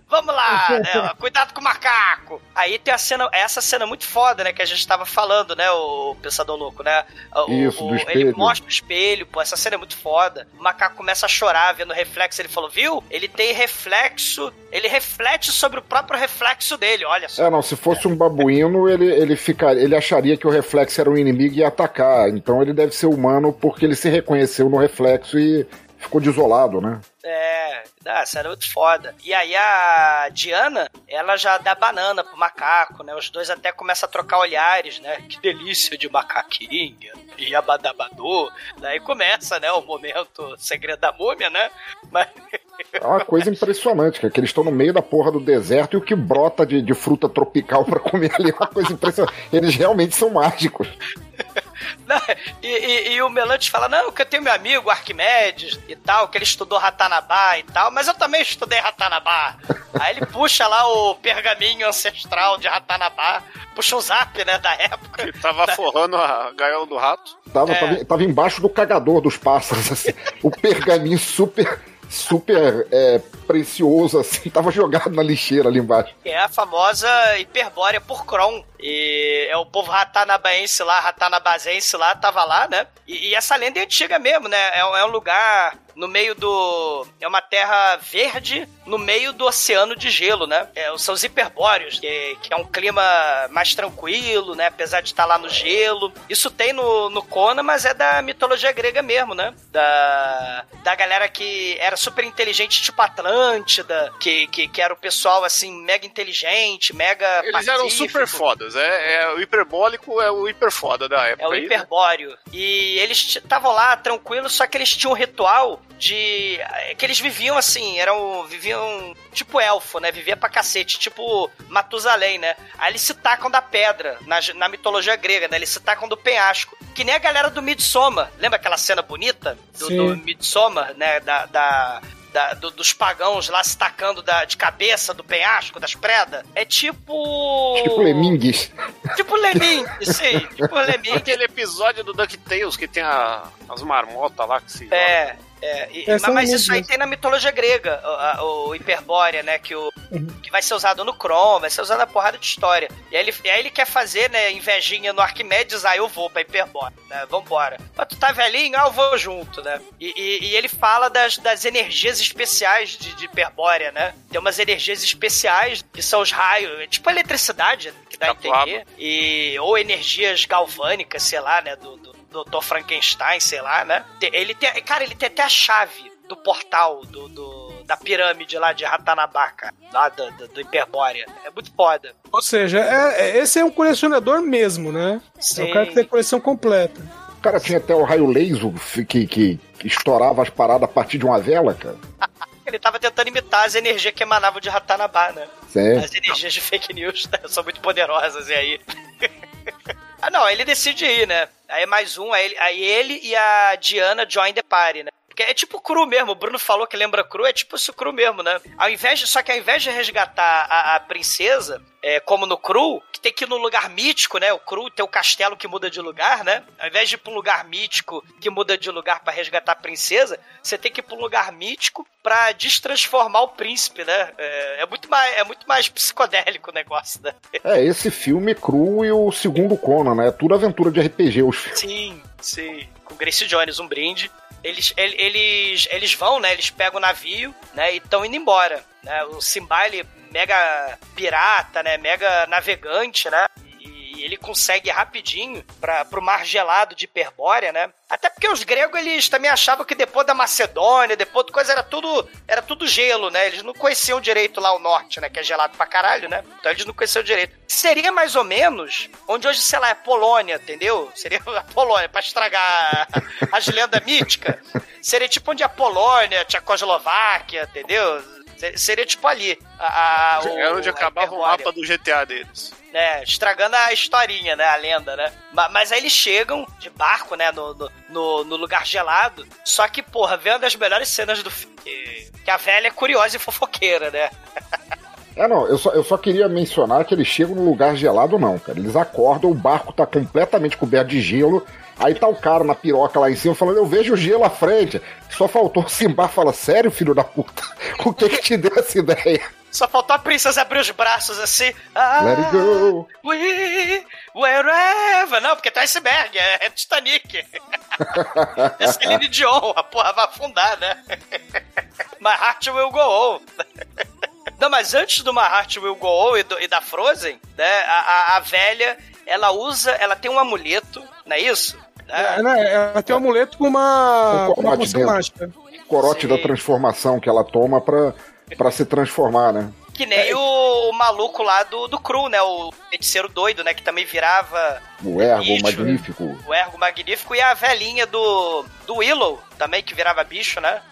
Vamos lá, né? Cuidado com o macaco. Aí tem a cena, essa cena muito foda, né? Que a gente tava falando, né? O Pensador Louco, né? O, Isso, o- do Ele espelho. mostra o espelho, pô. Essa cena é muito foda. O macaco começa a chorar vendo o reflexo. Ele falou, viu? Ele tem reflexo. Ele reflete sobre o próprio reflexo dele, olha só. É, não, se fosse um babuíno, ele, ele, ficaria, ele acharia que o reflexo era um inimigo e ia atacar. Então ele deve ser humano porque ele se reconheceu no reflexo e ficou desolado, né? É, ah, essa era muito foda. E aí a Diana, ela já dá banana pro macaco, né? Os dois até começam a trocar olhares, né? Que delícia de macaquinho. E abadabadô. Daí começa, né? O momento segredo da múmia, né? Mas É uma coisa impressionante, cara, que eles estão no meio da porra do deserto e o que brota de, de fruta tropical pra comer ali é uma coisa impressionante. Eles realmente são mágicos. Não, e, e- e o Melantes fala, não, que eu tenho meu amigo Arquimedes e tal, que ele estudou Ratanabá e tal, mas eu também estudei Ratanabá. Aí ele puxa lá o pergaminho ancestral de Ratanabá, puxa o zap, né, da época. Ele tava forrando a gaiola do rato. Tava, É. tava, tava embaixo do cagador dos pássaros, assim, o pergaminho super, super é, precioso, assim, tava jogado na lixeira ali embaixo. é a famosa hiperbórea por Kron. E é o povo ratanabaense lá, ratanabazense lá, tava lá, né? E, e essa lenda é antiga mesmo, né? É, é um lugar no meio do. É uma terra verde no meio do oceano de gelo, né? É, são os hiperbóreos, que, que é um clima mais tranquilo, né? Apesar de estar lá no gelo. Isso tem no, no Conan, mas é da mitologia grega mesmo, né? Da, da galera que era super inteligente, tipo Atlântida, que, que, que era o pessoal, assim, mega inteligente, mega. Eles eram pacífico. super fodas. É, é, o hiperbólico é o hiper foda da época. É o aí, né? hiperbóreo. E eles estavam lá tranquilos, só que eles tinham um ritual de. é que eles viviam assim, eram. viviam tipo elfo, né? Vivia pra cacete, tipo Matusalém, né? Aí eles se tacam da pedra, na, na mitologia grega, né? Eles se tacam do penhasco. Que nem a galera do Midsommar. Lembra aquela cena bonita? Do, do Midsommar, né? Da. da- da- do- dos pagãos lá se tacando da, de cabeça do penhasco, das predas. É tipo. Tipo Lemingues. Tipo Lemming, sim. Tipo Lemming. Aquele episódio do DuckTales que tem a- as marmotas lá que se. É, é, e- É, mas, isso aí tem na mitologia grega, o, o hiperbórea, né? Que, o, Uhum. que vai ser usado no Kron, vai ser usado na porrada de história. E aí ele, e aí ele quer fazer, né, invejinha no Arquimedes, aí eu vou pra hiperbórea, né? Vambora. Mas tu tá velhinho? Ah, eu vou junto, né? E, e- e ele fala das, das energias especiais de, de hiperbórea, né? Tem umas energias especiais que são os raios, é tipo eletricidade, que dá a entender. E, ou energias galvânicas, sei lá, né? Do, do Dr. Frankenstein, sei lá, né? Te- Ele tem, cara, ele tem até a chave do portal do, do- da pirâmide lá de Ratanabá, cara, lá do, do, do Hiperbórea. É muito foda. Ou seja, é- é- esse é um colecionador mesmo, né? É Sim. o cara que tem a coleção completa. O cara tinha até o raio laser que, que, que estourava as paradas a partir de uma vela, cara. Ele tava tentando imitar as energias que emanavam de Ratanabá, né? É. As energias de fake news né, são muito poderosas, e aí. ah, não, ele decide ir, né? Aí mais um, aí ele, aí ele e a Diana join the party, né? Porque é tipo cru mesmo, o Bruno falou que lembra cru, é tipo isso cru mesmo, né? Ao invés de, só que ao invés de resgatar a, a princesa, é, como no cru, que tem que ir num lugar mítico, né? O cru tem o castelo que muda de lugar, né? Ao invés de ir pra um lugar mítico que muda de lugar pra resgatar a princesa, você tem que ir pra um lugar mítico pra destransformar o príncipe, né? É, é muito, mais, é muito mais psicodélico o negócio, né? É, esse filme cru e o segundo Conan, né? Tudo aventura de RPG, os. Sim, sim. Com Grace Jones, um brinde. Eles, ele- eles, eles vão, né? Eles pegam o navio, né? E estão indo embora. Né? O Simba, ele mega pirata, né? Mega navegante, né? E, ele consegue rapidinho para pro mar gelado de Hiperbórea, né? Até porque os gregos, eles também achavam que depois da Macedônia, depois de coisa, era tudo, era tudo gelo, né? Eles não conheciam direito lá o norte, né? Que é gelado pra caralho, né? Então eles não conheciam direito. Seria mais ou menos onde hoje, sei lá, é Polônia, entendeu? Seria a Polônia, pra estragar as lendas míticas. Seria tipo onde a Polônia, Tchecoslováquia, entendeu? Ser- Seria tipo ali. A, a, o- É onde acabava o mapa do GTA deles. né, estragando a historinha, né, a lenda, né. Ma- Mas, aí eles chegam de barco, né, no, no, no- no lugar gelado, só que, porra, vendo as melhores cenas do filme, que, que a velha é curiosa e fofoqueira, né. É, não, eu só, eu só queria mencionar que eles chegam num lugar gelado, não, cara. Eles acordam, o barco tá completamente coberto de gelo. Aí tá o cara na piroca lá em cima falando, eu vejo gelo à frente. Só faltou o Simba fala, sério, filho da puta? O que que te deu essa ideia? Só faltou a princesa abrir os braços assim. Ah, Let it go. We, wherever. Não, porque tá iceberg, é, é Titanic. é Celine Dion, a porra vai afundar, né? My heart will go on. Não, mas antes do My Heart Will Go On e, do- e da Frozen, né, a, a- a velha, ela usa, ela tem um amuleto, não é isso? É, né, ela tem um amuleto com uma, Um com uma poção mágica. Corote Sim. da transformação que ela toma pra, pra se transformar, né? Que nem o, o maluco lá do, do Cru, né? O feiticeiro doido, né? Que também virava O ergo Isso. magnífico. o ergo magnífico. E a velhinha do, do Willow, também, que virava bicho, né?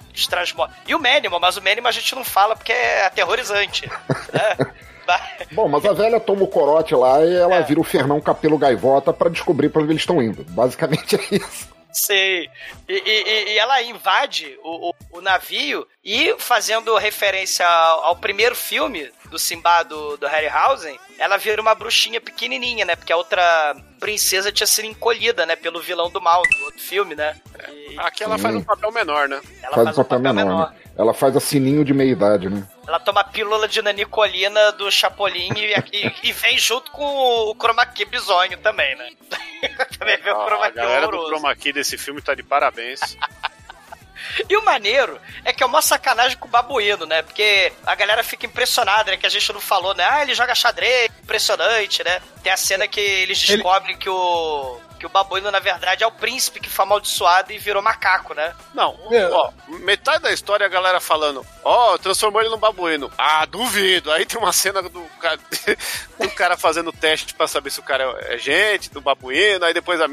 E o Manimal, mas o Manimal a gente não fala porque é aterrorizante. né? Bom, mas a velha toma o corote lá e ela É. vira o Fernão Capelo Gaivota pra descobrir pra onde eles estão indo. Basicamente é isso. Sei. E, e- e ela invade o, o- o navio e, fazendo referência ao, ao primeiro filme do Simba do, do Harryhausen, ela vira uma bruxinha pequenininha, né? Porque a outra princesa tinha sido encolhida, né? Pelo vilão do mal do outro filme, né? E Aqui ela Sim. faz um papel menor, né? ela faz faz um papel menor, né? Ela faz a sininho de meia idade, né? Ela toma a pílula de nanicolina do Chapolin e, aqui- e vem junto com o Chroma Key bizonho também, né? também vem o Chroma a Key galera do horroroso. Chroma Key desse filme tá de parabéns. E o maneiro é que é uma sacanagem com o babuíno, né? Porque a galera fica impressionada, né? Que a gente não falou, né? Ah, ele joga xadrez, impressionante, né? Tem a cena que eles Ele- descobrem que o. Que o babuíno, na verdade, é o príncipe que foi amaldiçoado e virou macaco, né? Não, É. ó, metade da história é a galera falando, ó, transformou ele num babuíno. Ah, duvido. Aí tem uma cena do cara, do cara fazendo teste pra saber se o cara é gente, do babuíno, aí depois a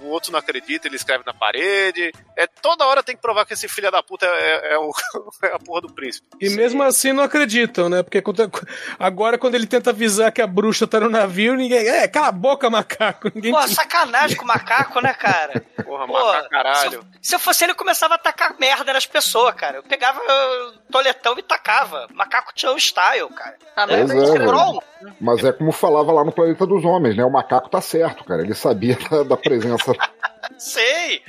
o outro não acredita, ele escreve na parede. É toda hora tem que provar que esse filho da puta é, é o, é a porra do príncipe. E mesmo assim não acreditam, né? Porque quando- agora quando ele tenta avisar que a bruxa tá no navio, ninguém. É, cala a boca, macaco. Ninguém Pô, sacanagem com o macaco, né, cara? Porra, Pô, macaco caralho. Se eu, se eu fosse ele, eu começava a tacar merda nas pessoas, cara. Eu pegava uh, toletão e tacava. Macaco Tchan style, cara. Ah, é, é. Mas é como falava lá no Planeta dos Homens, né? O macaco tá certo, cara. Ele sabia da, da presença. Sei!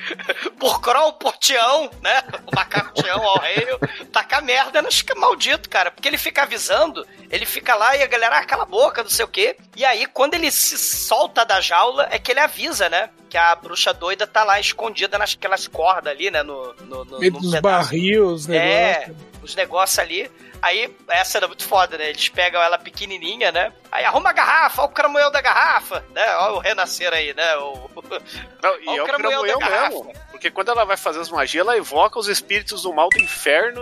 Por Kroll, por Tião, né? O macaco Tião ao rei, tacar merda nos maldito, cara. Porque ele fica avisando, ele fica lá e a galera, ah, cala a boca, não sei o quê. E aí, quando ele se solta da jaula, é que ele avisa, né? Que a bruxa doida tá lá escondida nas cordas ali, né? No, no, no, meio dos barril, os É, os negócios ali. Aí, essa era muito foda, né? Eles pegam ela pequenininha, né? Aí arruma a garrafa, olha o cramunhão da garrafa, né? Olha o renascer aí, né? O... Não, e Olha é o cramunhão mesmo. Porque quando ela vai fazer as magias, ela evoca os espíritos do mal do inferno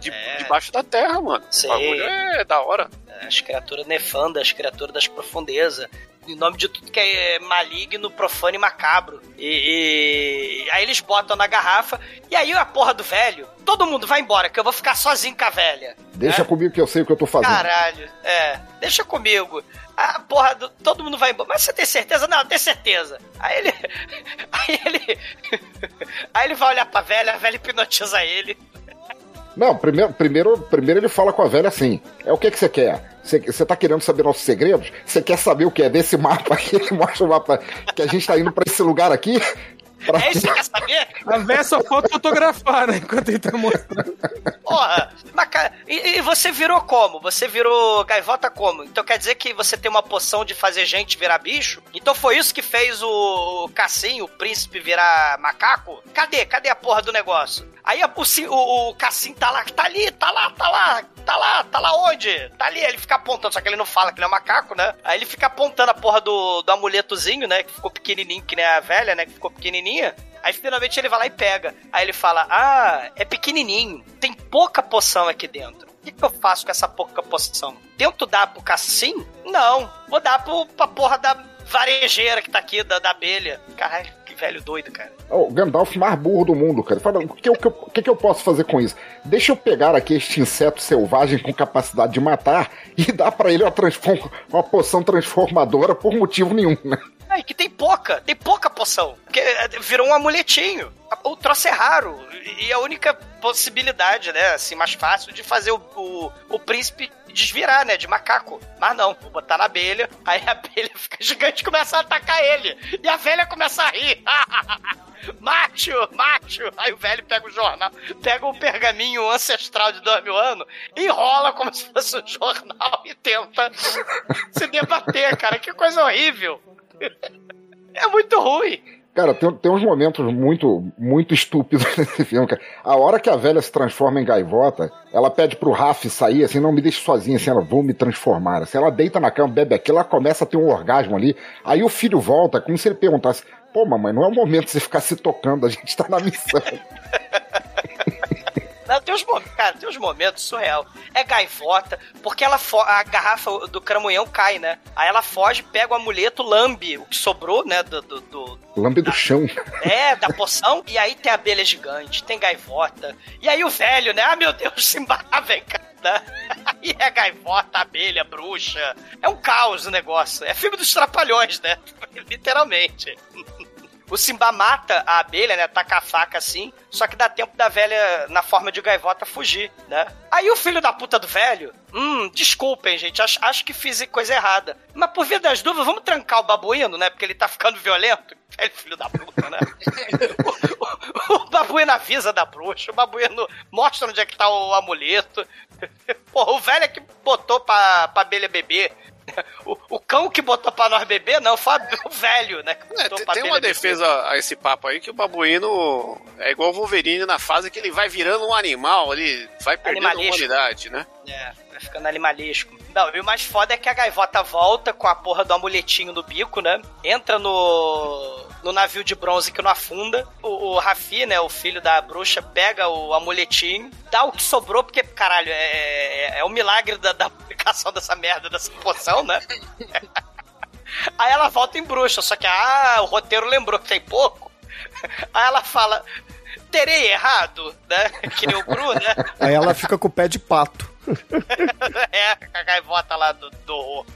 de, É. debaixo da terra, mano. Sei. O bagulho é da hora. as criaturas nefandas, as criaturas das profundezas. Em nome de tudo que é maligno, profano e macabro. E, e- aí eles botam na garrafa. E aí a porra do velho, todo mundo vai embora, que eu vou ficar sozinho com a velha. Deixa É? comigo que eu sei o que eu tô fazendo. Caralho, é. Deixa comigo. A porra, do, todo mundo vai embora. Mas você tem certeza? Não, tem certeza. Aí ele. Aí ele. Aí ele vai olhar pra velha, a velha hipnotiza ele. Não, primeiro, primeiro, primeiro ele fala com a velha assim: é o que que você quer? Você, você tá querendo saber nossos segredos? Você quer saber o que é desse mapa aqui? Ele mostra o mapa que a gente tá indo pra esse lugar aqui? Pra... É isso que você quer saber? A véia só falta fotografar, né? Enquanto ele tá mostrando. Porra, e, e você virou como? Você virou gaivota como? Então quer dizer que você tem uma poção de fazer gente virar bicho? Então foi isso que fez o Cassim, o príncipe, virar macaco? Cadê? Cadê a porra do negócio? Aí a- o, o, o Cassim tá lá, tá ali, tá lá, tá lá. Tá lá, tá lá onde? Tá ali, ele fica apontando, só que ele não fala que ele é um macaco, né? Aí ele fica apontando a porra do, do amuletozinho, né? Que ficou pequenininho, que nem a velha, né? Que ficou pequenininha. Aí finalmente ele vai lá e pega. Aí ele fala: Ah, é pequenininho, tem pouca poção aqui dentro. O que, que eu faço com essa pouca poção? Tento dar pro Cassim? Não. Vou dar pro, pra porra da varejeira que tá aqui, da, da abelha. Caralho, velho doido, cara. O Gandalf mais burro do mundo, cara. Fala, o que, eu- o que, eu- posso fazer com isso? Deixa eu pegar aqui este inseto selvagem com capacidade de matar e dar pra ele uma, transform- uma poção transformadora por motivo nenhum, né? É, que tem pouca, tem pouca poção. Porque é, virou um amuletinho. O troço é raro. E a única possibilidade, né, assim, mais fácil de fazer o, o, o príncipe desvirar, né, de macaco. Mas não, vou botar na abelha, aí a abelha fica gigante e começa a atacar ele. E a velha começa a rir. Macho, macho! Aí o velho pega o jornal, pega o pergaminho ancestral de dois mil anos, enrola como se fosse um jornal e tenta se debater, cara. Que coisa horrível! É muito ruim. Cara, tem, tem uns momentos muito, muito estúpidos nesse filme, cara. A hora que a velha se transforma em gaivota, ela pede pro Raf sair, assim, não me deixe sozinha, assim, ela, vou me transformar. Assim, ela deita na cama, bebe aquilo, ela começa a ter um orgasmo ali. Aí o filho volta, como se ele perguntasse, pô, mamãe, não é o momento de você ficar se tocando, a gente tá na missão. Não, tem uns momentos, cara, tem uns momentos surreal. É gaivota, porque ela a garrafa do cramunhão cai, né? Aí ela foge, pega o amuleto, lambe o que sobrou, né? Do, do, do- Lambe do chão. é, da poção. E aí tem a abelha gigante, tem gaivota. E aí o velho, né? Ah, meu Deus, vem cá. né? E é gaivota, abelha, bruxa. É um caos o negócio. É filme dos trapalhões, né? Literalmente. O Simba mata a abelha, né? Taca a faca assim, só que dá tempo da velha, na forma de gaivota, fugir, né? Aí o filho da puta do velho, hum, desculpem, gente, acho, acho que fiz coisa errada. Mas por via das dúvidas, vamos trancar o babuíno, né? Porque ele tá ficando violento. Velho filho da puta, né? o, o, o babuíno avisa da bruxa, o babuíno mostra onde é que tá o amuleto. Porra, o velho é que botou pra, pra abelha beber. O, o cão que botou pra nós beber, não, foi o velho, né? É, tem tem uma beber. defesa a esse papo aí que o babuíno é igual o Wolverine na fase que ele vai virando um animal, ele vai perdendo a humanidade, né? É, ficando animalesco. Não, e o mais foda é que a gaivota volta com a porra do amuletinho no bico, né? Entra no, no navio de bronze que não afunda. O, o Rafi, né, o filho da bruxa, pega o amuletinho, dá o que sobrou, porque, caralho, é, é, é o milagre da, da aplicação dessa merda, dessa poção, né? Aí ela volta em bruxa, só que, ah, o roteiro lembrou que tem pouco. Aí ela fala, terei errado, né? Que nem o Gru, né? Aí ela fica com o pé de pato. é, a gaivota lá do, do horror.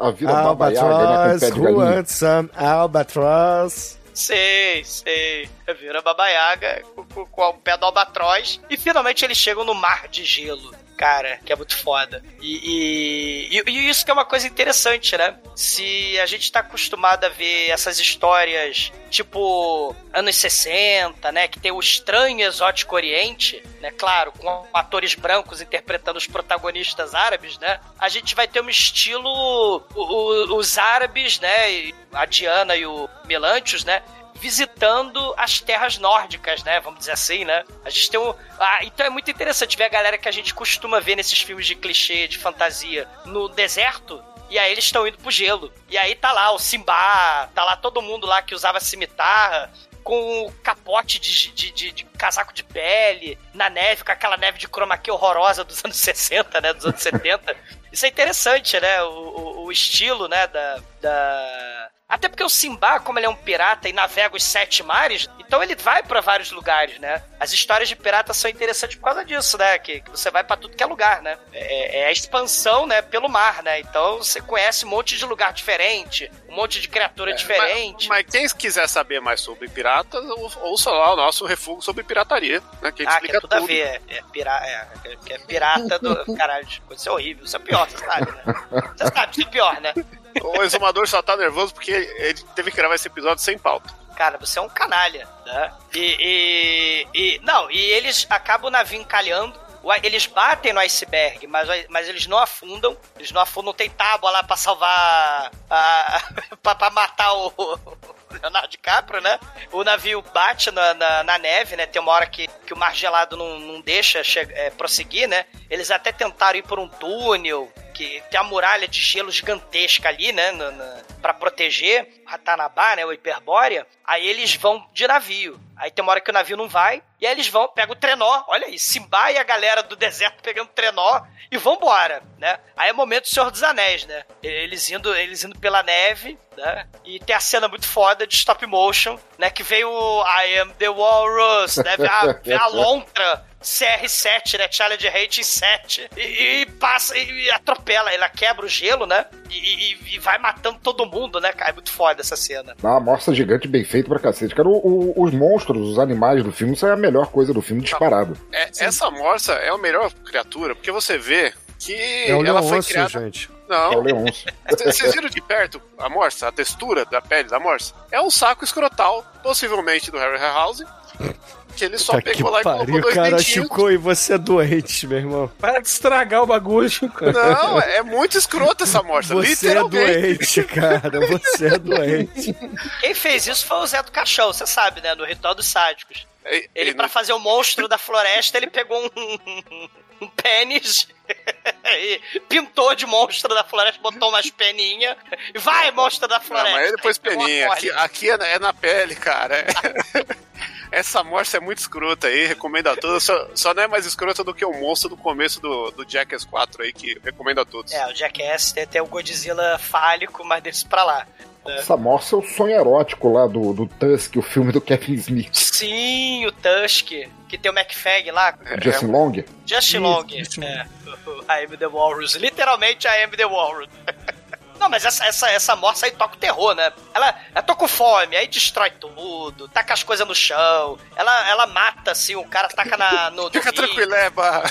A vida baba Yaga, né, Albatross, who wants some albatross? Sei, sei. Vira Baba Yaga com, com- com o pé do albatroz. E finalmente eles chegam no mar de gelo. Cara, que é muito foda. E, e, e- isso que é uma coisa interessante, né? Se a gente tá acostumado a ver essas histórias tipo anos 60, né? Que tem o estranho exótico oriente, né? Claro, com atores brancos interpretando os protagonistas árabes, né? A gente vai ter um estilo. o- o- os árabes, né? A Diana e o Melantius, né? Visitando as terras nórdicas, né? Vamos dizer assim, né? A gente tem um. Ah, então é muito interessante ver a galera que a gente costuma ver nesses filmes de clichê, de fantasia, no deserto. E aí eles estão indo pro gelo. E aí tá lá o Simba, tá lá todo mundo lá que usava cimitarra, com o capote de, de, de- de casaco de pele, na neve, com aquela neve de chroma key horrorosa dos anos 60, né? Dos anos 70. Isso é interessante, né? O, o, o estilo, né? Da, da... Até porque o Simba, como ele é um pirata e navega os sete mares, então ele vai pra vários lugares, né? As histórias de pirata são interessantes por causa disso, né? Que, que você vai pra tudo que é lugar, né? É, é a expansão, né? Pelo mar, né? Então você conhece um monte de lugar diferente, um monte de criatura diferente. Mas, mas quem quiser saber mais sobre piratas, ou- ouça lá o nosso refúgio sobre pirataria, né? Que Ah, que explica é tudo a tudo. ver. É, é, pira, é, é- é pirata do. Caralho, isso é horrível. Isso é pior, você sabe, né? Você sabe, isso é pior, né? O exumador só tá nervoso porque ele teve que gravar esse episódio sem pauta. Cara, você é um canalha, né? E, e, e- Não, e eles acabam o navio encalhando. Eles batem no iceberg, mas, mas eles não afundam. Eles não afundam, tem tábua lá pra salvar. A, pra, pra matar o, Leonardo DiCaprio, né? O navio bate na, na, na neve, né? Tem uma hora que, que o mar gelado não, não deixa é, prosseguir, né? Eles até tentaram ir por um túnel, que tem a muralha de gelo gigantesca ali, né? Na, na, pra proteger o Ratanabá, né? O Hiperbórea. Aí eles vão de navio. Aí tem uma hora que o navio não vai, e aí eles vão, pegam o trenó, olha aí, Simba e a galera do deserto pegando trenó e vambora, né? Aí é o momento do Senhor dos Anéis, né? Eles indo, eles indo pela neve, né? E tem a cena muito foda de stop motion, né? Que veio o I am the Walrus, né? A, vem a lontra CR7, né? Challenge Rating 7. E, e passa e, e atropela, ela quebra o gelo, né? E, e- e vai matando todo mundo, né, cara? É muito foda essa cena. Dá uma morsa gigante bem feita pra cacete. Cara, o- o- os monstros, os animais do filme, isso é a melhor coisa do filme disparado. É, essa morsa é a melhor criatura, porque você vê que É o ela foi criada. gente. Não. É o Leôncio. Vocês viram de perto a morsa, a textura da pele da morsa? É um saco escrotal, possivelmente do Harry Harryhausen, que ele só Tá que pegou lá e colocou pariu, dois cara, dentinhos. Chico, e você é doente, meu irmão. Para de estragar o bagulho, Chico. Não, é muito escroto essa morsa, Você é doente, cara, você é doente. Quem fez isso foi o Zé do Caixão, você sabe, né? No Ritual dos Sádicos. Ele, e- pra fazer o monstro da floresta, ele pegou um, um pênis e pintou de monstro da floresta, botou umas peninhas e vai, monstro da Não, floresta. mas ele pôs peninha. Aqui, aqui é, na- é na pele, cara. Essa morsa é muito escrota aí, recomendo a todos. Só, só não é mais escrota do que o monstro do começo do, do Jackass 4 aí, que recomendo a todos. É, o Jackass tem até o Godzilla fálico, mas desse pra lá. Essa morsa é o sonho erótico lá do, do Tusk, o filme do Kevin Smith. Sim, o Tusk, que tem o McFag lá, Justin Long. Just Isso, Long. Justin É, o I am the Walrus. Literalmente, I am the Walrus. Não, mas essa, essa, essa morsa aí toca o terror, né? Ela, ela tá com fome, aí destrói tudo, taca as coisas no chão. Ela, ela mata, assim, o cara taca na, no. Fica tranquileba,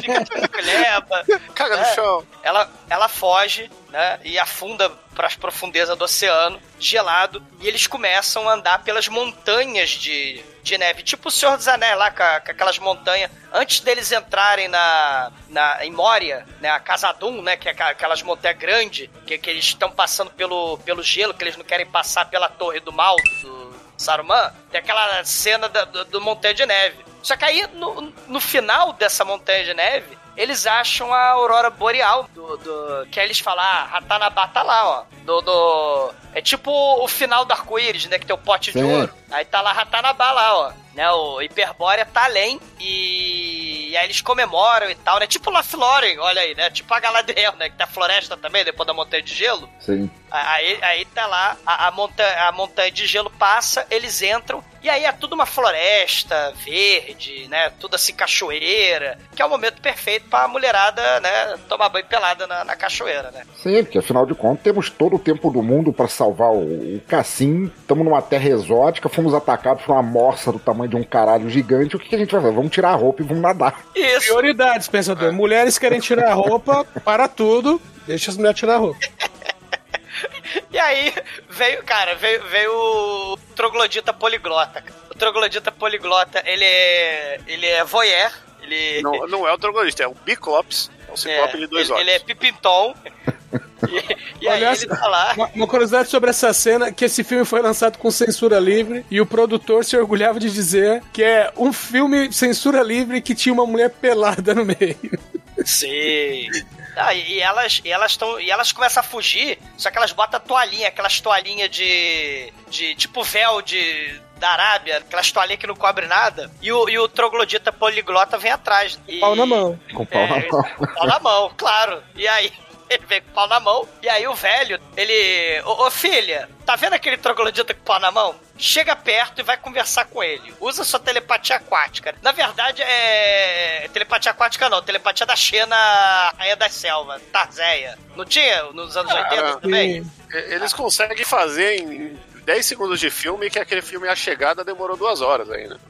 Fica tranquileba. caga no É. chão. Ela, ela foge, né? E afunda pras profundezas do oceano, gelado. E eles começam a andar pelas montanhas de, de neve. Tipo o Senhor dos Anéis lá, com, com aquelas montanhas. Antes deles entrarem na, na, em Moria, né? A Casadum, né? Que é aquelas montanhas grandes. Que, que eles estão passando pelo, pelo gelo, que eles não querem passar pela Torre do Mal, do Saruman. Tem aquela cena da- do, do Montanha de Neve. Só que aí, no, no final dessa Montanha de Neve, eles acham a aurora boreal do, do que aí eles falam, ah, Ratanabá tá lá, ó. Do, do- é tipo o final do arco-íris, né? Que tem o pote de Sim. ouro. Aí tá lá Ratanabá lá, ó. Né, o Hiperbórea tá além e... e aí eles comemoram e tal, né? Tipo Lothlórien, olha aí, né? Tipo a Galadriel, né? Que tá floresta também, depois da Montanha de Gelo. Sim. Aí, aí tá lá, a, a, montanha, a montanha de gelo passa, eles entram, e aí é tudo uma floresta verde, né? Tudo assim, cachoeira, que é o momento perfeito pra mulherada, né? Tomar banho pelada na, na cachoeira, né? Sim, porque afinal de contas temos todo o tempo do mundo pra salvar o, o Cassim. Estamos numa terra exótica, fomos atacados por uma morsa do tamanho de um caralho gigante. O que, que a gente vai fazer? Vamos tirar a roupa e vamos nadar. Isso. Prioridades, pensador. Mulheres querem tirar a roupa, para tudo, deixa as mulheres tirar a roupa. E aí veio, cara, veio, veio o troglodita poliglota. O troglodita poliglota, ele é. ele é voyeur. Ele, Não, não é o troglodita, é o Biclops. É um ciclope de dois ele, olhos. ele é pipintom. e e aí Aliás, ele tá lá. Uma, uma curiosidade sobre essa cena, que esse filme foi lançado com censura livre e o produtor se orgulhava de dizer que é um filme censura livre que tinha uma mulher pelada no meio. Sim. Ah, e elas e elas estão e elas começam a fugir, só que elas botam toalhinha, aquelas toalhinhas de de tipo véu de da Arábia, aquelas toalhinhas que não cobre nada. E o, e o troglodita poliglota vem atrás. E, Pau na mão. Com pau na É, mão. pau na mão, claro. E aí ele vem com o pau na mão, e aí o velho, ele. Ô, ô, filha, tá vendo aquele troglodita com o pau na mão? Chega perto e vai conversar com ele. Usa sua telepatia aquática. Na verdade, é. Telepatia aquática não, telepatia da Xena, Rainha das Selvas, Tarzéia. Não tinha nos anos 80 também? Eles conseguem fazer em 10 segundos de filme que aquele filme A Chegada demorou duas horas ainda.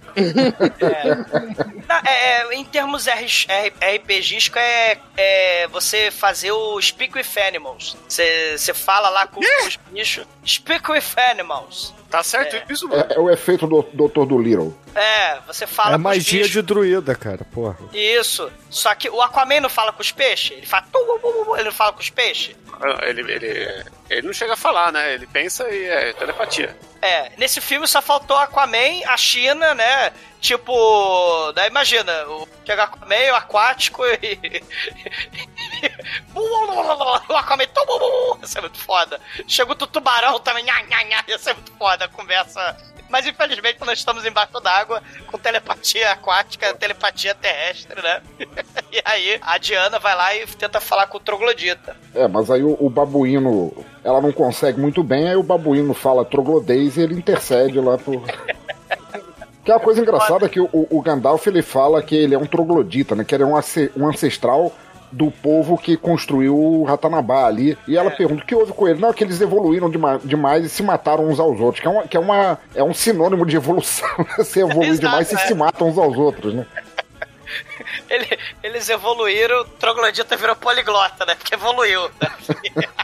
Não, é, é, em termos R, R, RPGístico, é, é você fazer o Speak with Animals. Você você fala lá com os bichos. Speak with Animals. Tá certo isso, mano? É, é o efeito do Doutor do Little. É, você fala É com os magia bichos. de druida, cara, porra. Isso. Só que o Aquaman não fala com os peixes. Ele fala. Ele não fala com os peixes. Ele, ele, ele não chega a falar, né? Ele pensa e é telepatia. É, nesse filme só faltou Aquaman, a China, né? Tipo, né, imagina, o chega Aquaman, o aquático e. o Aquaman, ia ser muito foda. Chega o tubarão também, nha, nha, nha, ia ser muito foda a conversa. Mas infelizmente nós estamos embaixo d'água com telepatia aquática, telepatia terrestre, né? e aí a Diana vai lá e tenta falar com o troglodita. É, mas aí o, o babuíno, ela não consegue muito bem, aí o babuíno fala troglodês e ele intercede lá por. Que é uma coisa engraçada que o, o Gandalf ele fala que ele é um troglodita, né? Que ele é um, um ancestral do povo que construiu o Ratanabá ali. E ela pergunta o que houve com ele. Não, é que eles evoluíram dema- demais e se mataram uns aos outros. Que é, uma, que é, uma, é um sinônimo de evolução. Você evolui Exato, demais e é. se matam uns aos outros, né? Ele- eles evoluíram, o troglodita virou poliglota, né? Porque evoluiu. né?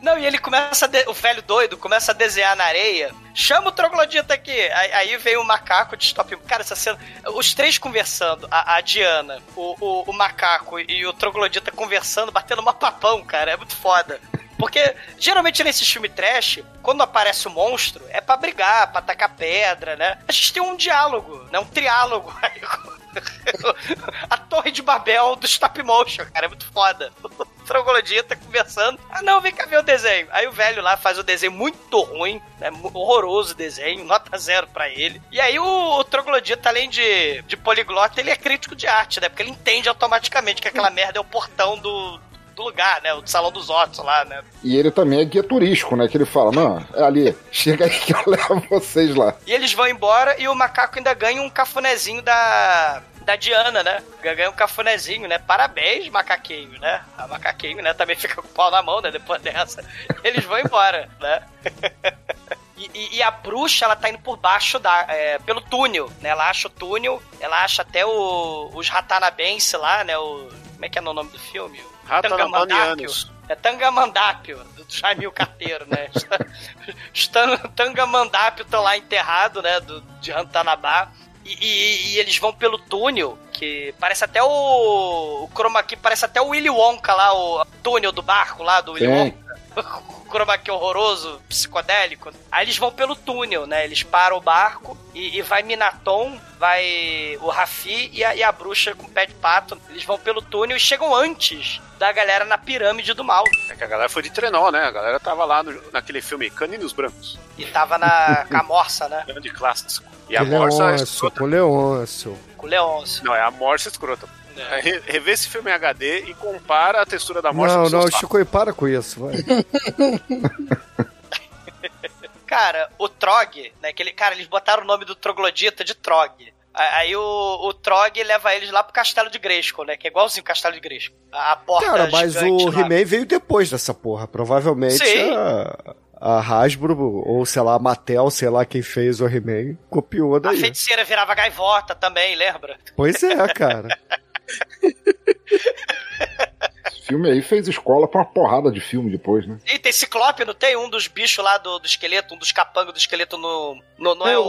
Não, e ele começa, a de- o velho doido começa a desenhar na areia. Chama o troglodita aqui. Aí, aí vem o macaco de stop. Cara, essa cena. Os três conversando, a, a Diana, o, o, o macaco e o troglodita conversando, batendo uma papão, cara. É muito foda. Porque geralmente nesse filme trash, quando aparece o monstro, é pra brigar, pra tacar pedra, né? A gente tem um diálogo, né? Um triálogo aí a torre de Babel do stop motion, cara, é muito foda. O troglodita conversando. Ah, não, vem cá ver o desenho. Aí o velho lá faz o desenho muito ruim, né? Horroroso desenho, nota zero pra ele. E aí o, o troglodita, além de, de poliglota, ele é crítico de arte, né? Porque ele entende automaticamente que aquela merda é o portão do, do lugar, né? O salão dos Ottos lá, né? E ele também é guia turístico, né? Que ele fala, não, é ali, chega aí que eu levo vocês lá. E eles vão embora e o macaco ainda ganha um cafunézinho da. Da Diana, né? Ganha um cafunézinho, né? Parabéns, macaquinho, né? A macaquinho, né? Também fica com o pau na mão, né? Depois dessa. Eles vão embora, né? E, e- e a bruxa, ela tá indo por baixo da. é, pelo túnel, né? Ela acha o túnel, ela acha até o, os Ratanabense lá, né? O, como é que é o nome do filme? O Ratanabanianos. É Tangamandápio, do Jaimil Carteiro, né? Os Tan- Tangamandápio estão lá enterrados, né? Do, de Rantanabá. E, e- e eles vão pelo túnel, que parece até o. O chroma key, parece até o Willy Wonka lá, o túnel do barco lá do Willy Sim. Wonka. O chroma key horroroso, psicodélico. Aí eles vão pelo túnel, né? Eles param o barco e, e vai Minaton, vai o Rafi e a, e a bruxa com o pé de pato. Eles vão pelo túnel e chegam antes da galera na pirâmide do mal. É que a galera foi de trenó, né? A galera tava lá no- naquele filme Caninos Brancos. E tava na camorça, né? Grande clássico. E a Com morsa é escrota. com Leôncio. Com o Leôncio. Não, é a morsa escrota. É, re- Revê esse filme em HD e compara a textura da morsa Não, com o seu não. Chico, e para com isso, vai. Cara, o Trog, né? Que ele, cara, eles botaram o nome do troglodita de Trog. A- Aí o, o Trog leva eles lá pro castelo de Grayskull, né? Que é igualzinho o castelo de Grayskull. A, a porta Cara, mas o. He-Man veio depois dessa porra. Provavelmente Sim. a, a Hasbro, ou sei lá, a Mattel, sei lá quem fez o He-Man, copiou A daí. feiticeira virava gaivota também, lembra? Pois é, cara. Esse filme aí fez escola pra uma porrada de filme depois, né? E tem Ciclope, não tem? Um dos bichos lá do, do esqueleto, um dos capangos do esqueleto no. no não é Tem o.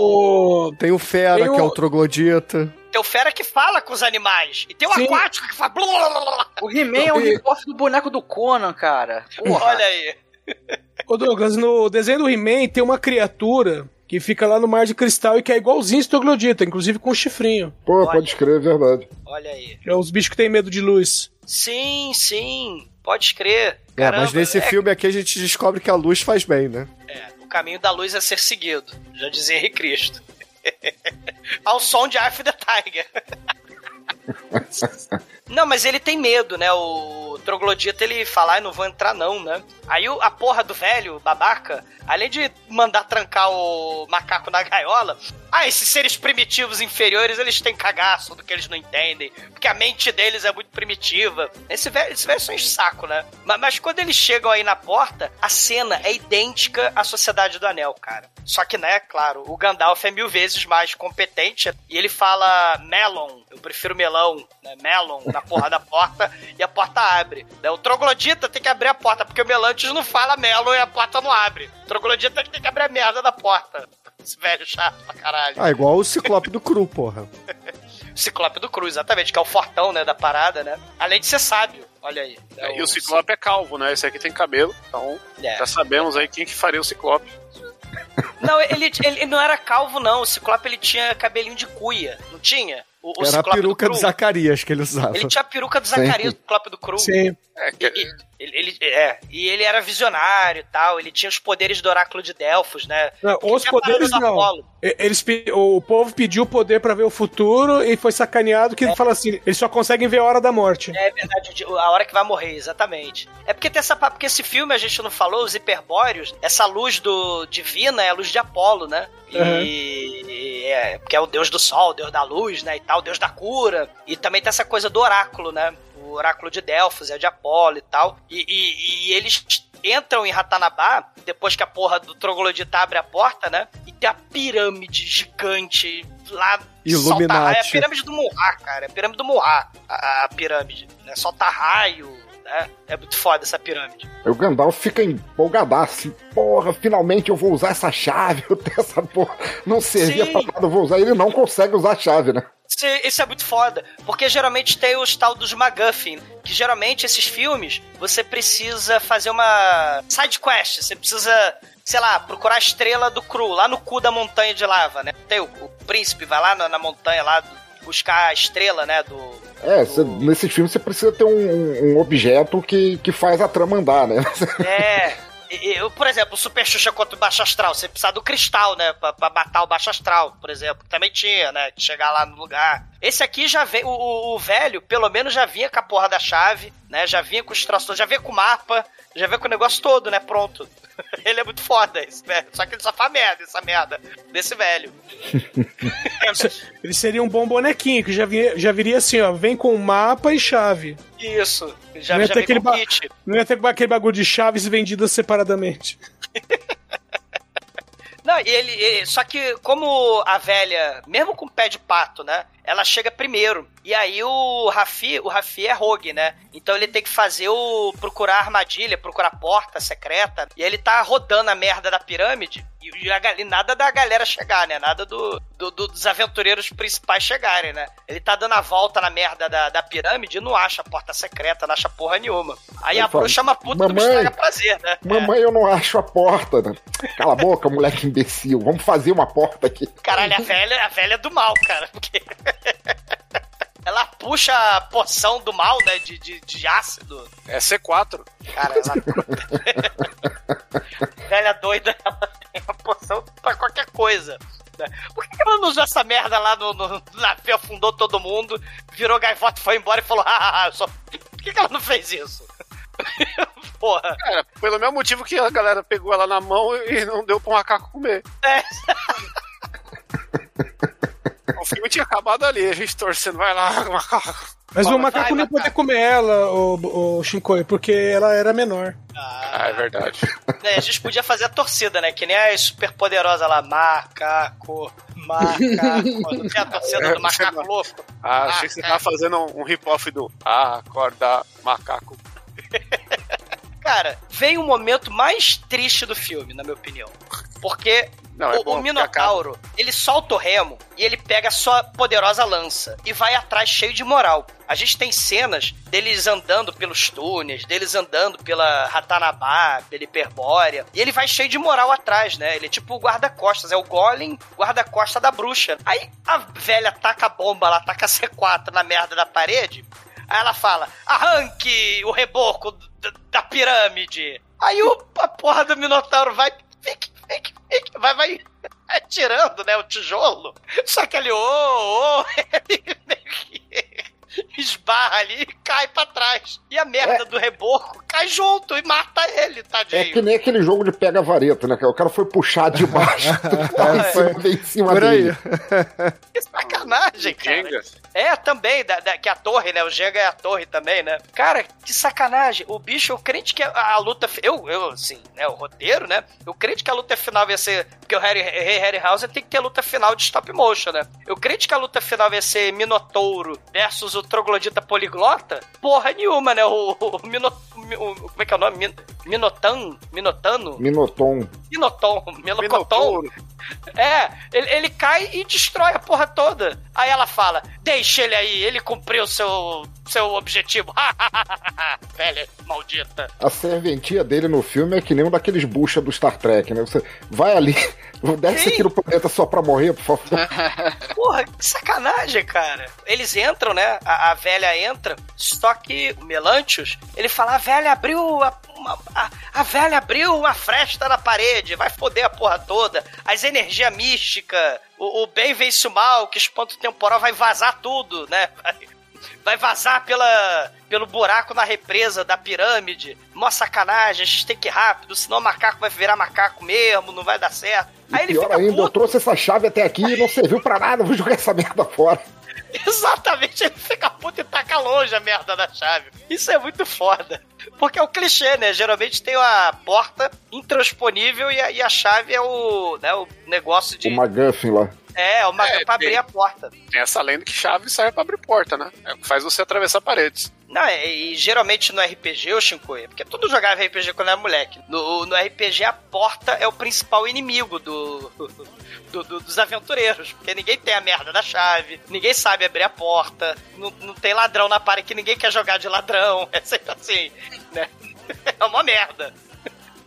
o... Tem o Fera, Tem o- que é o troglodita. Tem o Fera que fala com os animais. E tem o Sim. aquático que fala. O He-Man é um E- rip-off do boneco do Conan, cara. Porra. Olha aí. Ô Douglas, no desenho do He-Man tem uma criatura que fica lá no mar de cristal e que é igualzinho esse troglodita, inclusive com um chifrinho. Pô, Olha. pode escrever, é verdade. Olha aí. É os bichos que têm medo de luz. Sim, sim. Pode crer. É, Caramba, mas nesse é- filme aqui a gente descobre que a luz faz bem, né? É, o caminho da luz é ser seguido. Já dizia Henrique Cristo. Ao som de Eye of the Tiger. Não, mas ele tem medo, né? O troglodita ele fala, ah, não vou entrar não, né? Aí a porra do velho, babaca, além de mandar trancar o macaco na gaiola, ah, esses seres primitivos inferiores, eles têm cagaço do que eles não entendem, porque a mente deles é muito primitiva. Esse velho, esse velho enche o saco, né? Mas, mas quando eles chegam aí na porta, a cena é idêntica à Sociedade do Anel, cara. Só que, né, claro, o Gandalf é mil vezes mais competente e ele fala melon, eu prefiro melão, né, melon, na porra da porta e a porta abre. Né? O troglodita tem que abrir a porta, porque o Melantes não fala melon e a porta não abre. O troglodita tem que abrir a merda da porta. Esse velho chato pra caralho. Ah, igual o Ciclope do Cru, porra. O Ciclope do Cruz, exatamente, que é o fortão, né, da parada, né? Além de ser sábio. Olha aí. É, e o Ciclope é calvo, né? Esse aqui tem cabelo, então É. já sabemos aí quem que faria o Ciclope. Não, ele, ele não era calvo, não. O Ciclope ele tinha cabelinho de cuia, não tinha? O, o Era a peruca do. Zacarias que ele usava. Ele tinha a peruca do. Zacarias, o Ciclope do Cru. Sim. É, que- Ele, ele- é, e ele era visionário e tal, ele tinha os poderes do oráculo de Delfos, né? Não, os poderes não. Eles, o povo pediu poder pra ver o futuro e foi sacaneado que ele fala assim: eles só conseguem ver a hora da morte. É verdade, a hora que vai morrer, exatamente. É porque tem essa porque esse filme a gente não falou, os hiperbóreos, essa luz do divina é a luz de Apolo, né? E, Uhum. e é, porque é o deus do sol, o deus da luz, né, e tal, o deus da cura. E também tem essa coisa do oráculo, né? O oráculo de Delfos é de Apolo e tal. E, e- e eles entram em Ratanabá, depois que a porra do troglodita abre a porta, né? E tem a pirâmide gigante lá. Illuminati. solta. É a pirâmide do Murra, cara. É a pirâmide do Murra, a, a pirâmide. Né? Solta raio, né? É muito foda essa pirâmide. Aí o Gandalf fica empolgadaço. assim, Porra, finalmente eu vou usar essa chave. Eu tenho essa porra. Não servia Sim. pra nada, eu vou usar. Ele não consegue usar a chave, né? Isso, isso é muito foda, porque geralmente tem os tal dos MacGuffin, que geralmente esses filmes você precisa fazer uma side quest, você precisa, sei lá, procurar a estrela do Cru, lá no cu da montanha de lava, né? Tem o, o príncipe vai lá na, na montanha lá do- buscar a estrela, né, do É, cê- nesses filmes você precisa ter um, um- um objeto que, que faz a trama andar, né? É. Eu, por exemplo, o Super Xuxa contra o Baixo Astral, você precisa do cristal, né? Pra, pra matar o Baixo Astral, por exemplo. Também tinha, né? Que chegar lá no lugar. Esse aqui já veio. O, o- o velho, pelo menos, já vinha com a porra da chave, né? Já vinha com os troços, já vinha com o mapa, já vinha com o negócio todo, né? Pronto. Ele é muito foda, esse velho. Só que ele só faz merda, essa merda. Desse velho. Ele seria um bom bonequinho, que já, vinha, já viria assim, ó, vem com mapa e chave. Isso. Já, não, ia já ter aquele ba- kit. não ia ter aquele bagulho de chaves vendidas separadamente. Não, e ele, e- Só que, como a velha, mesmo com pé de pato, né? Ela chega primeiro. E aí o Rafi, o Rafi é rogue, né? Então ele tem que fazer o. procurar armadilha, procurar porta secreta. E aí ele tá rodando a merda da pirâmide. E, a e nada da galera chegar, né? Nada do, do- do- dos aventureiros principais chegarem, né? Ele tá dando a volta na merda da, da pirâmide e não acha a porta secreta, não acha porra nenhuma. Aí a bruxa é uma puta "Mamãe, estraga prazer, né? Mamãe, eu não acho a porta. Né? Cala a boca, moleque imbecil. Vamos fazer uma porta aqui. Caralho, a velha, a velha é do mal, cara. Porque ela puxa a poção do mal, né? De, de, de ácido. É C4. Cara, ela. velha doida, ela tem uma poção pra qualquer coisa. né? Por que ela não usou essa merda lá no, no no navio, afundou todo mundo, virou gaivota, foi embora e falou: ah, eu só. Por que, ela não fez isso? Porra. Cara, pelo mesmo motivo que a galera pegou ela na mão e não deu pro macaco comer. É. O filme tinha acabado ali, a gente torcendo, vai lá, macaco. Mas Fala, o macaco vai, não ia poder comer ela, o, o Shinkoi, porque ela era menor. Ah, é verdade. É, a gente podia fazer a torcida, né? Que nem a super poderosa lá, macaco, macaco. Não tem a torcida do macaco louco? Ah, achei que você tava fazendo um, um rip-off do Acorda, macaco. Cara, vem o momento mais triste do filme, na minha opinião. Porque Não, é o, bom, o Minotauro, ele solta o remo e ele pega a sua poderosa lança e vai atrás cheio de moral. A gente tem cenas deles andando pelos túneis, deles andando pela Ratanabá, pela Hiperbórea, e ele vai cheio de moral atrás, né? Ele é tipo o guarda-costas, é o Golem guarda-costa da bruxa. Aí a velha taca a bomba, ela taca a C4 na merda da parede, Aí ela fala: arranque o reboco da pirâmide. Aí o, a porra do Minotauro vai. Fique, fique, fique, vai, vai atirando, né? O tijolo. Só que ele, ô, ô, ele meio que esbarra ali e cai pra trás. E a merda do reboco cai junto e mata ele, É tadinho. que nem aquele jogo de pega-vareta, né? Que o cara foi puxar de baixo. lá em cima, veio em cima Por aí. dele. Que sacanagem, cara. Jenga. É, também, da, da- que a torre, né? O Jenga é a torre também, né? Cara, que sacanagem. O bicho, eu crente que a, a luta. Eu, eu, assim, né? O roteiro, né? Eu crente que a luta final ia ser. Porque o Harry, Harry Harryhausen tem que ter a luta final de stop motion, né? Eu crente que a luta final ia ser Minotouro versus o Troglodita Poliglota. Porra nenhuma, né? O, o, Mino, o- como é que é o nome? Min, Minotan? Minotano? Minotom. Minoton, Melocoton. É, ele, ele cai e destrói a porra toda. Aí ela fala: Deixa ele aí, ele cumpriu seu, seu objetivo. Velha maldita. A serventia dele no filme é que nem um daqueles bucha do Star Trek, né? Você vai ali, desce aqui no planeta só pra morrer, por favor. Porra, que sacanagem, cara. Eles entram, né? A, a velha entra, só que o Melantius, ele fala: a velha abriu a, uma- a, a velha abriu uma fresta na parede, vai foder a porra toda. As energias místicas, o, o bem vence o mal, que espanto temporal vai vazar tudo, né? Vai, vai vazar pela, pelo buraco na represa da pirâmide. Mó sacanagem, a gente tem que ir rápido, senão o macaco vai virar macaco mesmo, não vai dar certo. E Aí ele pior fica ainda, eu puto. trouxe essa chave até aqui e não serviu pra nada, vou jogar essa merda fora. Exatamente, ele fica puto e taca longe a merda da chave. Isso é muito foda. Porque é o clichê, né? Geralmente tem a porta intransponível e a, e a chave é o, né, o negócio de. O McGuffin lá. É, uma É, pra tem- abrir a porta. Tem essa lenda que chave serve pra abrir porta, né? É o que faz você atravessar paredes. Não, é- e geralmente no RPG, ô Shinkoia, porque tudo jogava RPG quando era moleque. No, no RPG, a porta é o principal inimigo do, do- do- dos aventureiros. Porque ninguém tem a merda da chave, ninguém sabe abrir a porta, não, não tem ladrão na parede que ninguém quer jogar de ladrão. É sempre assim, né? É uma merda.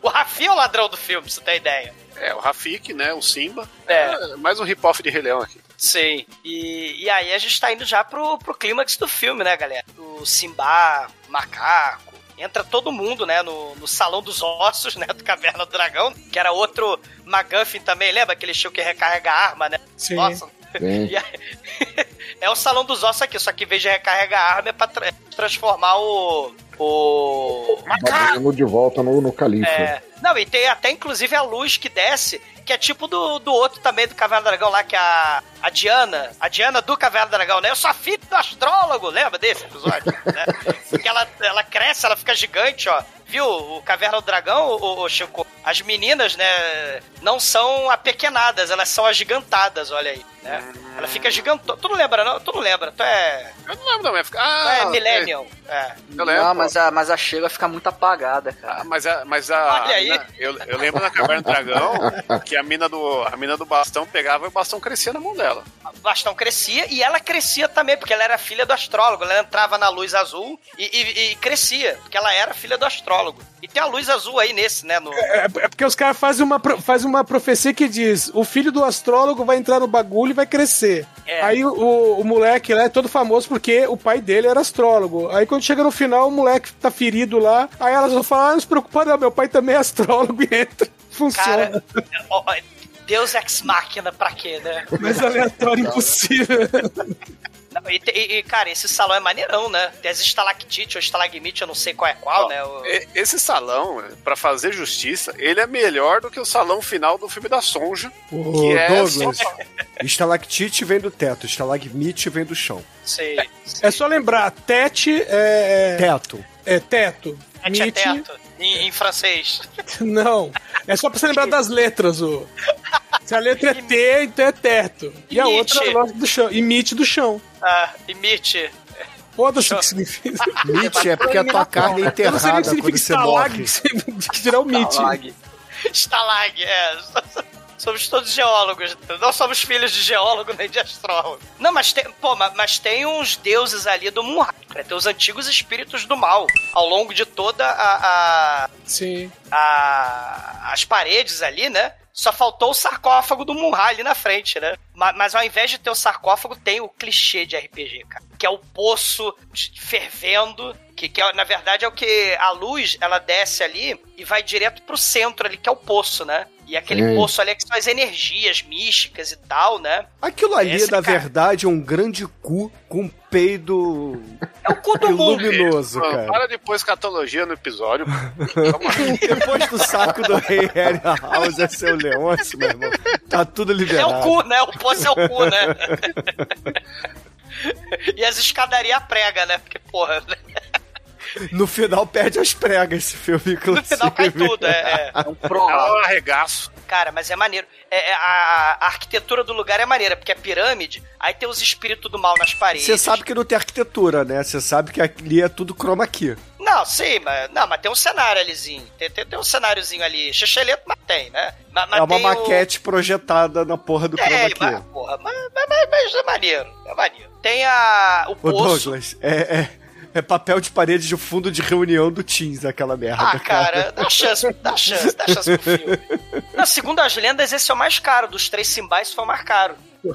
O Rafinha é o ladrão do filme, pra você ter ideia. É, o Rafik, né? O Simba. É. mais um rip-off de Rei Leão aqui. Sim. E, e aí a gente tá indo já pro, pro clímax do filme, né, galera? O Simba, o macaco. Entra todo mundo, né, no, no Salão dos Ossos, né, do Caverna do Dragão, que era outro McGuffin também, lembra? Aquele show que recarrega a arma, né? Sim. Nossa. Aí- é o Salão dos Ossos aqui, só que em vez de recarregar a arma é pra tra- transformar o... O... Babuíno de volta no, no califa. É. Não, e tem até inclusive a luz que desce, que é tipo do, do outro também do Caverna do Dragão lá, que é a, a Diana. A Diana do Caverna do Dragão, né? Eu sou a filha do astrólogo, lembra desse episódio? né? Porque ela, ela cresce, ela fica gigante, ó. Viu? O Caverna do Dragão, o, o Chico, as meninas, né, não são apequenadas, elas são agigantadas, olha aí, né? Ela fica gigantona. Tu não lembra, não? Tu não lembra, tu é. Eu não lembro da minha época. Tu Ah, é Millennium. É. Eu lembro. Não, mas a, mas a Sheila fica muito apagada, cara. Ah, mas a, mas a Olha aí. mina- eu, eu lembro na Caverna do Dragão que a mina do a mina do bastão pegava e o bastão crescia na mão dela. o bastão crescia e ela crescia também, porque ela era filha do astrólogo. Ela entrava na luz azul e, e- e crescia, porque ela era filha do astrólogo. E tem a luz azul aí nesse, né? No... É, é porque os caras fazem uma, fazem uma profecia que diz: o filho do astrólogo vai entrar no bagulho e vai crescer. É. Aí o, o moleque lá é todo famoso porque o pai dele era astrólogo. Aí quando chega no final, o moleque tá ferido lá. Aí elas vão falar: ah, não se preocupa, não, meu pai também é astrólogo e entra. Funciona. Cara, Deus ex machina pra quê, né? Mais aleatório impossível. Não, e, e- e, cara, esse salão é maneirão, né? Tem as estalactite ou estalagmite, eu não sei qual é qual, né? O- Esse salão, pra fazer justiça, ele é melhor do que o salão final do filme da Sonja. Ô, Que é Douglas, só- estalactite vem do teto, estalagmite vem do chão. Sei. É só lembrar: tete é, Teto. é teto. Tete é teto, em, em francês. Não. É só pra você lembrar das letras, o. Se a letra é T, então é teto. E a Imite. outra é lógico do chão. Imite do chão. Ah, imite. Foda-se o que significa. Mite é porque a tua carne é Eu não sei nem o enterrada que quando significa você morre. stalag, que dirá o mite. Stalag. Stalag, é. Somos todos geólogos. Não somos filhos de geólogo nem de astrólogo. Não, mas tem, pô, ma- mas tem uns deuses ali do Munra. né? Tem os antigos espíritos do mal. Ao longo de toda a, a- Sim. a- as paredes ali, né? Só faltou o sarcófago do Munra ali na frente, né? Ma- Mas, ao invés de ter o sarcófago, tem o clichê de RPG, cara. Que é o poço de- fervendo, que, que é, na verdade é o que a luz, ela desce ali e vai direto pro centro ali, que é o poço, né? E aquele Sim. poço ali é que são as energias místicas e tal, né? Aquilo ali, Esse na cara- verdade, é um grande cu com peido É o cu do mundo. luminoso, Mano, cara. para de pôr escatologia no episódio. Calma aí. Depois do saco do rei Harry House é seu Leôncio, meu irmão. Tá tudo É liberado. o cu, né? O poço é o cu, né? e as escadarias prega, né? Porque, porra, né? No final perde as pregas esse filme, inclusive. no final cai tudo. É, é. É um pró. É um arregaço. Cara, mas é maneiro. É, é, a, a arquitetura do lugar é maneira, porque é pirâmide, aí tem os espíritos do mal nas paredes. Você sabe que não tem arquitetura, né? Você sabe que ali é tudo chroma key. Não, sim, mas, não, mas tem um cenário alizinho. Tem, tem, tem um cenáriozinho ali. Xexeleto, mas tem, né? Mas, mas é uma tem o- maquete projetada na porra do É, chroma key. mas, porra, mas, mas, mas- mas é maneiro, é maneiro. Tem a, o Ô, poço. Douglas, é, é, é papel de parede de fundo de reunião do Teams, aquela merda. Ah, cara, dá chance, dá chance, dá chance pro filme. Na segundo as lendas, esse é o mais caro. Dos três simbais, foi o mais caro.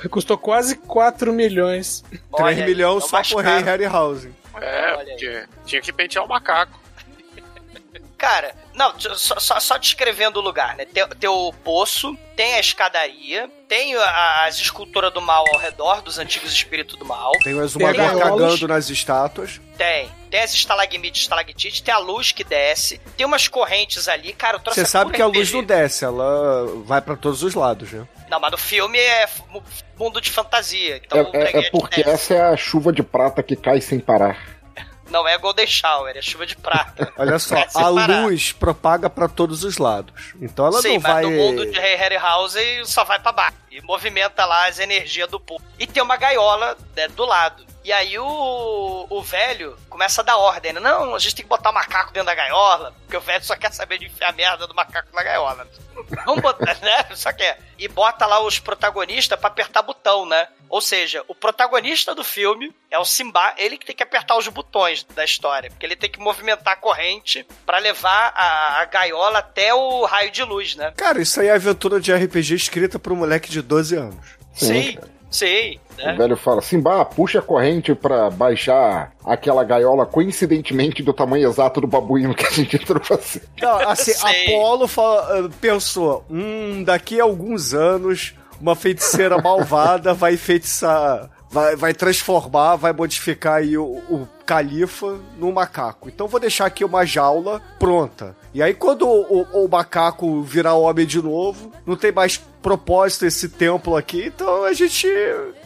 Custou quase 4 milhões. 3 Olha aí, milhões é só por Rei. Harryhausen. É, porque tinha que pentear o macaco. Cara, não, só, só, só descrevendo o lugar, né? Tem, tem o poço, tem a escadaria, tem a- as esculturas do mal ao redor, dos antigos espíritos do mal. Tem o exumador cagando nas estátuas. Tem. Tem as estalagmites, estalactites, tem a luz que desce, tem umas correntes ali, cara, Você sabe que a luz não desce, ela vai pra todos os lados, né? Não, mas no filme é mundo de fantasia. Então É, é- é porque desce. essa é a chuva de prata que cai sem parar. Não é Golden Shower, é chuva de prata. Olha só, É a luz propaga pra todos os lados. Então ela Sim, não mas vai. no mundo de Harry Harryhausen só vai pra baixo. E movimenta lá as energias do povo. E tem uma gaiola né, do lado. E aí o, o velho começa a dar ordem. né? Não, a gente tem que botar o macaco dentro da gaiola. Porque o velho só quer saber de enfiar a merda do macaco na gaiola. Vamos botar, né? Só quer. E bota lá os protagonistas pra apertar botão, né? Ou seja, o protagonista do filme é o Simba, ele que tem que apertar os botões da história. Porque ele tem que movimentar a corrente pra levar a, a gaiola até o raio de luz, né? Cara, isso aí é aventura de RPG escrita por um moleque de 12 anos. Sim, sim. O né? velho fala, Simba, puxa a corrente pra baixar aquela gaiola coincidentemente do tamanho exato do babuíno que a gente trouxe. Não, assim, Sei. Apolo fa- ah, pensou: hum, daqui a alguns anos, uma feiticeira malvada vai feitiçar. Vai, vai transformar, vai modificar aí o, o califa num macaco. Então vou deixar aqui uma jaula pronta. E aí, quando o, o- o macaco virar homem de novo, não tem mais propósito esse templo aqui, então a gente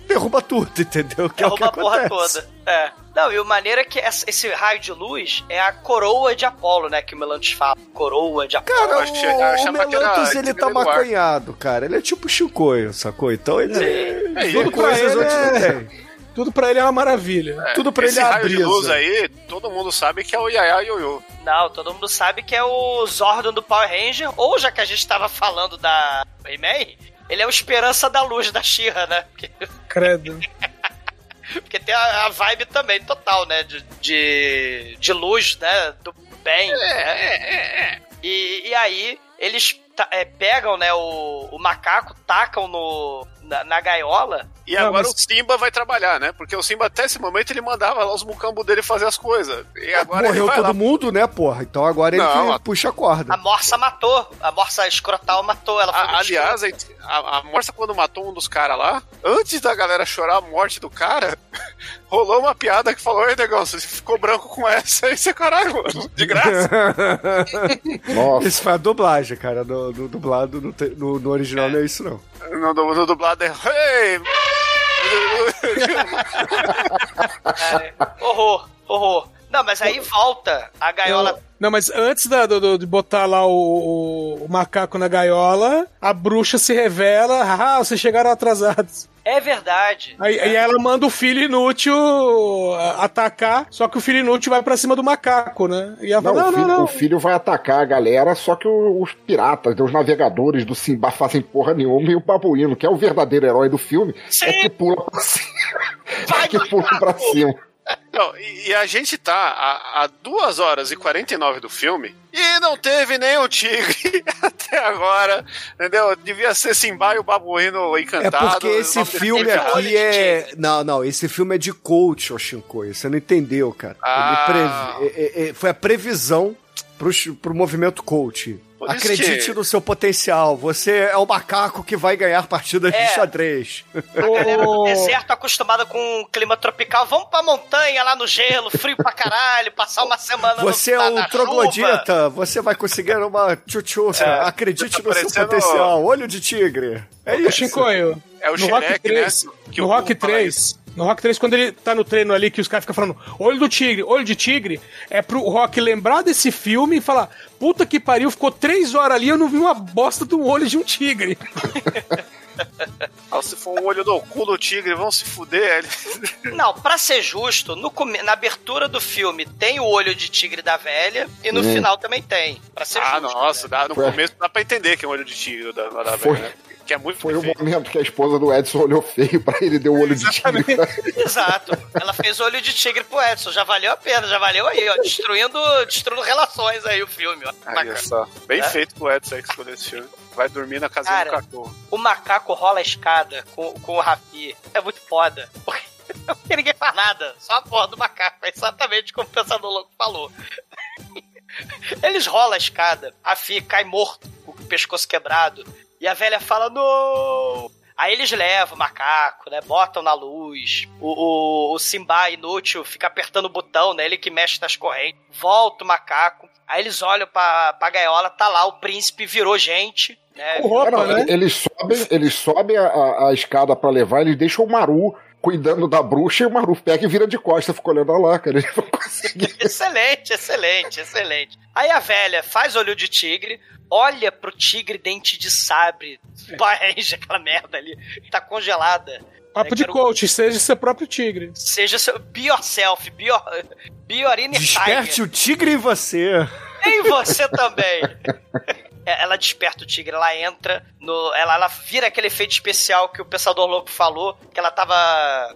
derruba tudo, entendeu? Que é o que Derruba a porra acontece. toda. É. Não, e o maneiro é que esse raio de luz é a coroa de Apolo, né? Que o Melantes fala. Coroa de Apolo. Cara, Eu achei- eu o, o achava que era Melantos, ele tá maconhado, cara. Ele é tipo Chicoio, sacou? Então ele É, vê e- coisas ele é-. Tudo pra ele é uma maravilha. Tudo pra ele é a raio de brisa. luz aí, todo mundo sabe que é o Yaya Yoyo. Não, todo mundo sabe que é o Zordon do Power Ranger, ou já que a gente tava falando da He-Man, ele é o Esperança da Luz da She-Ra, né? Porque, Credo. porque tem a, a vibe também total, né? De, de, de luz, né? Do bem. né? E, e aí eles é, pegam, né, o, o macaco, tacam no, na, na gaiola. E Não, agora mas- o Simba vai trabalhar, né? Porque o Simba até esse momento ele mandava lá os mucambos dele fazer as coisas. E agora ele Morreu todo lá. mundo, né, porra? Então agora ele Não, que a- puxa a corda. A morsa matou. A morsa escrotal matou. Ela foi A- aliás, a, a Morsa, quando matou um dos caras lá, antes da galera chorar a morte do cara, rolou uma piada que falou: Ei, negão, você ficou branco com essa aí, você caralho, mano, de graça. Nossa, Isso foi a dublagem, cara. No, no dublado, no, no- no original não é isso, não. No, no, no dublado é. Ei! É, horror, horror. Não, mas aí volta a gaiola. Não, mas antes da- do- de botar lá o, o- o macaco na gaiola, a bruxa se revela. Ah, vocês chegaram atrasados. É verdade. Aí, aí ela manda o filho inútil ah, atacar, só que o filho inútil vai pra cima do macaco, né? E ela não, fala, o, não, filho, não, não. o filho vai atacar a galera, só que o- os piratas, os navegadores do Simba fazem porra nenhuma e o babuíno, que é o verdadeiro herói do filme, Sim. é que pula pra cima. Vai, é que pula pra cima. Não, e, e a gente tá a, a 2 horas e 49 do filme e não teve nenhum tigre até agora, entendeu? Devia ser Simba e o babuíno É encantado. porque esse filme aqui é. Não, não, esse filme é de coach, ô Shinkoi. Você não entendeu, cara. Ah. Previ- é- é- é- Foi a previsão pro, pro movimento coach. Por Acredite que- no seu potencial. Você é o macaco que vai ganhar partidas É. de xadrez. O- Deserto acostumada com o clima tropical. Vamos pra montanha lá no gelo, frio pra caralho, passar uma semana no- Você é na- o na chuva. troglodita, você vai conseguir uma tchutchuca. É, Acredite tá no seu potencial. Olho de tigre. É Ô, isso. Shinkoio, É o no Rock Shrek, 3, né? Que no o Rock Pum fala 3, No Rock 3, quando ele tá no treino ali, que os caras ficam falando olho do tigre, olho de tigre, é pro Rock lembrar desse filme e falar: puta que pariu, ficou três horas ali eu não vi uma bosta do olho de um tigre. Ah, se for um olho do cu do tigre, vão se fuder. Ele... Não, pra ser justo, no na abertura do filme tem o olho de tigre da velha e no Hum. final também tem. Pra ser Ah, justo. nossa, dá- no começo dá pra entender que é um olho de tigre da, da Foi. velha, né? Que é muito Foi o momento que a esposa do Edson olhou feio pra ele, deu o olho de tigre. Exato. Ela fez olho de tigre pro Edson. Já valeu a pena, já valeu aí, ó. Destruindo, destruindo relações aí o filme, ó. Aí, só. Bem É? feito pro Edson aí que escolheu esse filme. Vai dormir na casinha Cara. do cachorro. O macaco rola a escada com, com o Rafi. É muito foda. Porque, porque ninguém faz nada. Só a porra do macaco. É exatamente como o Pensador Louco falou. Eles rolam a escada. Rafi cai morto, com o pescoço quebrado. E a velha fala, não! Aí eles levam o macaco, né? Botam na luz. O, o, o Simba inútil fica apertando o botão, né? Ele que mexe nas correntes. Volta o macaco. Aí eles olham pra, pra gaiola, tá lá, o príncipe virou gente, né? Com roupa, Não, né? Eles sobem, eles sobem a, a- a escada pra levar, eles deixam o Maru cuidando da bruxa e o Maru pega e vira de costas, fica olhando lá, cara. Ele não consegue. Excelente, excelente, excelente. Aí a velha faz olho de tigre, olha pro tigre dente de sabre, barreja aquela merda ali, tá congelada. Papo É, de coach, seja seu próprio tigre. Seja seu, be yourself, be, your, be your inner Desperte tiger. o tigre em você. Em você também. É, Ela desperta o tigre, ela entra no. Ela, ela vira aquele efeito especial que o Pensador Louco falou, que ela tava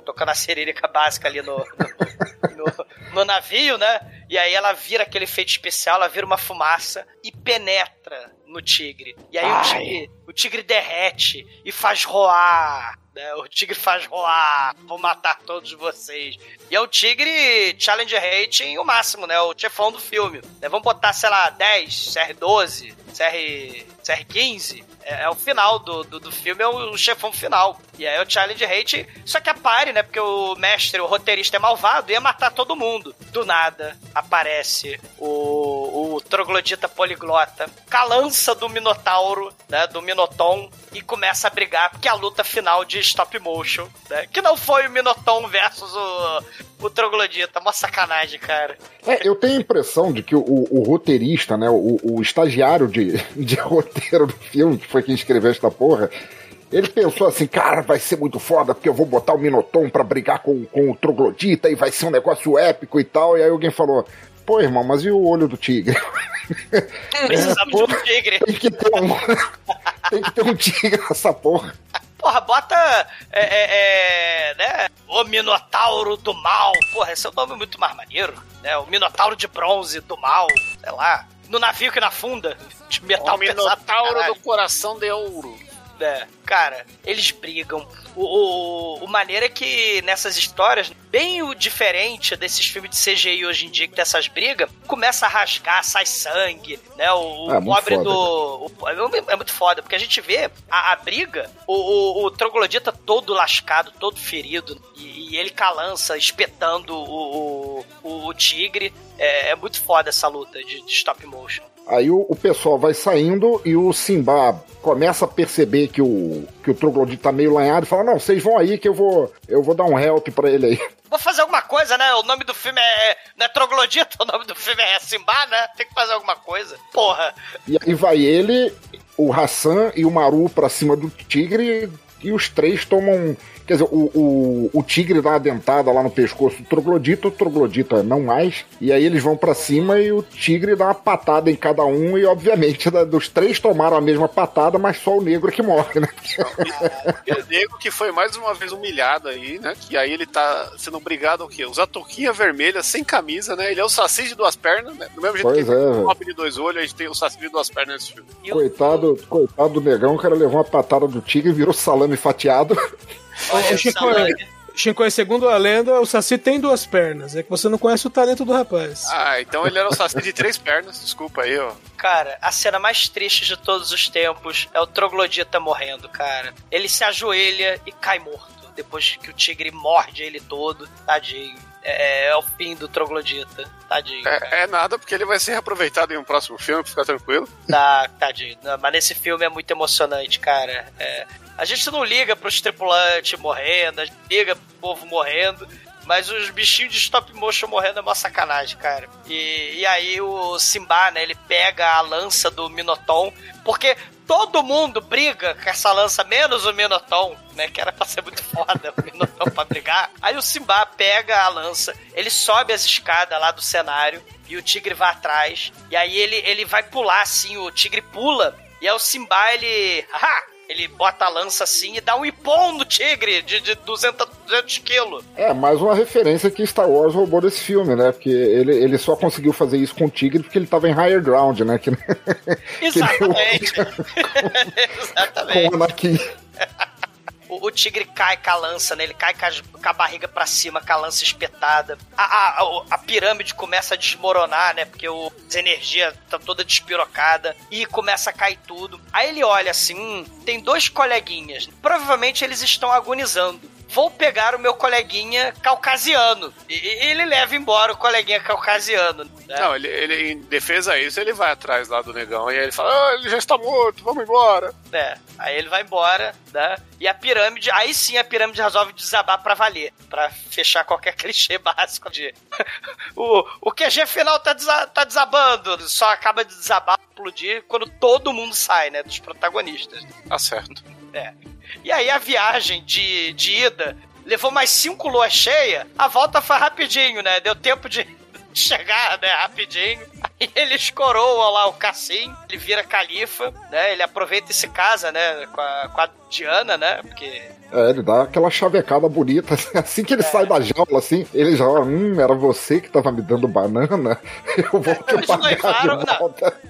tocando a cirílica básica ali no, no, no- no navio, né? E aí ela vira aquele efeito especial, ela vira uma fumaça e penetra no tigre. E aí o tigre, o tigre derrete e faz roar. Né? O tigre faz roar. Vou matar todos vocês. E é o tigre Challenger Rating o máximo, né? O chefão do filme. Né? Vamos botar, sei lá, 10, CR12, CR, CR15. É, é o final do, do, do filme, é o, chefão final. E aí é o Challenge Hate. Só que a pare, né? Porque o mestre, o roteirista é malvado, ia matar todo mundo. Do nada aparece o, o troglodita poliglota, calança do Minotauro, né? Do Minoton, e começa a brigar, porque é a luta final de stop motion, né? Que não foi o Minoton versus o, o troglodita. Uma sacanagem, cara. É, eu tenho a impressão de que o, o roteirista, né, o, o estagiário de, de roteiro do filme, que foi quem escreveu esta porra, ele pensou assim, cara, vai ser muito foda, porque eu vou botar o Minotom pra brigar com, com o Troglodita e vai ser um negócio épico e tal. E aí alguém falou, pô, irmão, mas e o olho do tigre? Precisamos de um tigre. Tem que ter um, tem que ter um tigre nessa porra. Porra, bota. É, é, é, né? O Minotauro do Mal. Porra, esse é um nome muito mais maneiro. Né? O Minotauro de Bronze do Mal. Sei lá. No navio que na funda. De metal o pesado. Minotauro do coração de ouro. É, cara, eles brigam. O, o, o maneiro é que nessas histórias, bem o diferente desses filmes de CGI hoje em dia, que tem essas brigas, começa a rasgar, sai sangue, né? O, o É, muito pobre foda, do. o- é muito foda, porque a gente vê a, a briga, o, o, o troglodita todo lascado, todo ferido, e, e ele calança, espetando o, o, o tigre. É, é muito foda essa luta de, de stop motion. Aí o, o pessoal vai saindo e o Simba começa a perceber que o, que o Troglodita tá meio lanhado e fala: Não, vocês vão aí que eu vou, eu vou dar um help pra ele aí. Vou fazer alguma coisa, né? O nome do filme é. Não é Troglodita, o nome do filme é Simba, né? Tem que fazer alguma coisa. Porra. E aí vai ele, o Hassan e o Maru pra cima do tigre e os três tomam. Quer dizer, o, o, o tigre dá uma dentada lá no pescoço do troglodita, o troglodita não mais. E aí eles vão pra cima e o tigre dá uma patada em cada um. E obviamente, da- dos três tomaram a mesma patada, mas só o negro que morre, né? E o nego que foi mais uma vez humilhado aí, né? E aí ele tá sendo obrigado ao quê? Usar touquinha vermelha, sem camisa, né? Ele é o Saci de duas pernas, né? Do mesmo jeito Pois que é, o Pop de dois olhos, a gente tem o Saci de duas pernas nesse filme. E o- Coitado, coitado do negão, o cara levou uma patada do tigre, virou salame fatiado. Olha, Chico. Chico, segundo a lenda, o Saci tem duas pernas. É que você não conhece o talento do rapaz. Ah, então ele era o Saci de três pernas, desculpa aí, ó. Cara, a cena mais triste de todos os tempos é o Troglodita morrendo, cara. Ele se ajoelha e cai morto. Depois que o tigre morde ele todo. Tadinho. É, é o fim do Troglodita. Tadinho. É, é nada, porque ele vai ser reaproveitado em um próximo filme, fica tranquilo. Tá, tadinho. Não, Mas nesse filme é muito emocionante, cara. É, a gente não liga pros tripulantes morrendo, a gente liga povo morrendo. Mas os bichinhos de stop motion morrendo é uma sacanagem, cara. E, e aí o Simba, né, ele pega a lança do Minotom, porque todo mundo briga com essa lança, menos o Minotom, né, que era pra ser muito foda o Minotom pra brigar. Aí o Simba pega a lança, ele sobe as escadas lá do cenário, e o tigre vai atrás, e aí ele, ele vai pular assim, o tigre pula, e aí o Simba, ele... Haha! Ele bota a lança assim e dá um ipom no tigre de, de 200, 200 quilos. É, mais uma referência que Star Wars roubou desse filme, né? Porque ele, ele só conseguiu fazer isso com o tigre porque ele tava em higher ground, né? Que, Exatamente. Exatamente. com o Anakin. O, o tigre cai com a lança, né? Ele cai com a, com a barriga pra cima, com a lança espetada. A, a, a, a pirâmide começa a desmoronar, né? Porque o, a energia tá toda despirocada. E começa a cair tudo. Aí ele olha assim: hum, tem dois coleguinhas. Provavelmente eles estão agonizando. Vou pegar o meu coleguinha caucasiano. E, ele leva embora o coleguinha caucasiano. Né? Não, ele, ele, em defesa a isso, ele vai atrás lá do negão e aí ele fala: Ah, ele já está morto, vamos embora. É, aí ele vai embora, né? E a pirâmide, aí sim a pirâmide resolve desabar pra valer, pra fechar qualquer clichê básico de. o, o QG final tá, desa, tá desabando, só acaba de desabar, explodir quando todo mundo sai, né? Dos protagonistas. Tá certo. É. E aí a viagem de, de ida levou mais cinco luas cheias, a volta foi rapidinho, né? Deu tempo de chegar, né, rapidinho. Aí eles coroam lá o Cassim, ele vira califa, né? Ele aproveita e se casa, né, com a, com a Diana, né? Porque É, ele dá aquela chavecada bonita. Assim que ele sai da jaula, assim, ele já, hum, era você que tava me dando banana? Eu vou te Eles pagar noivaram,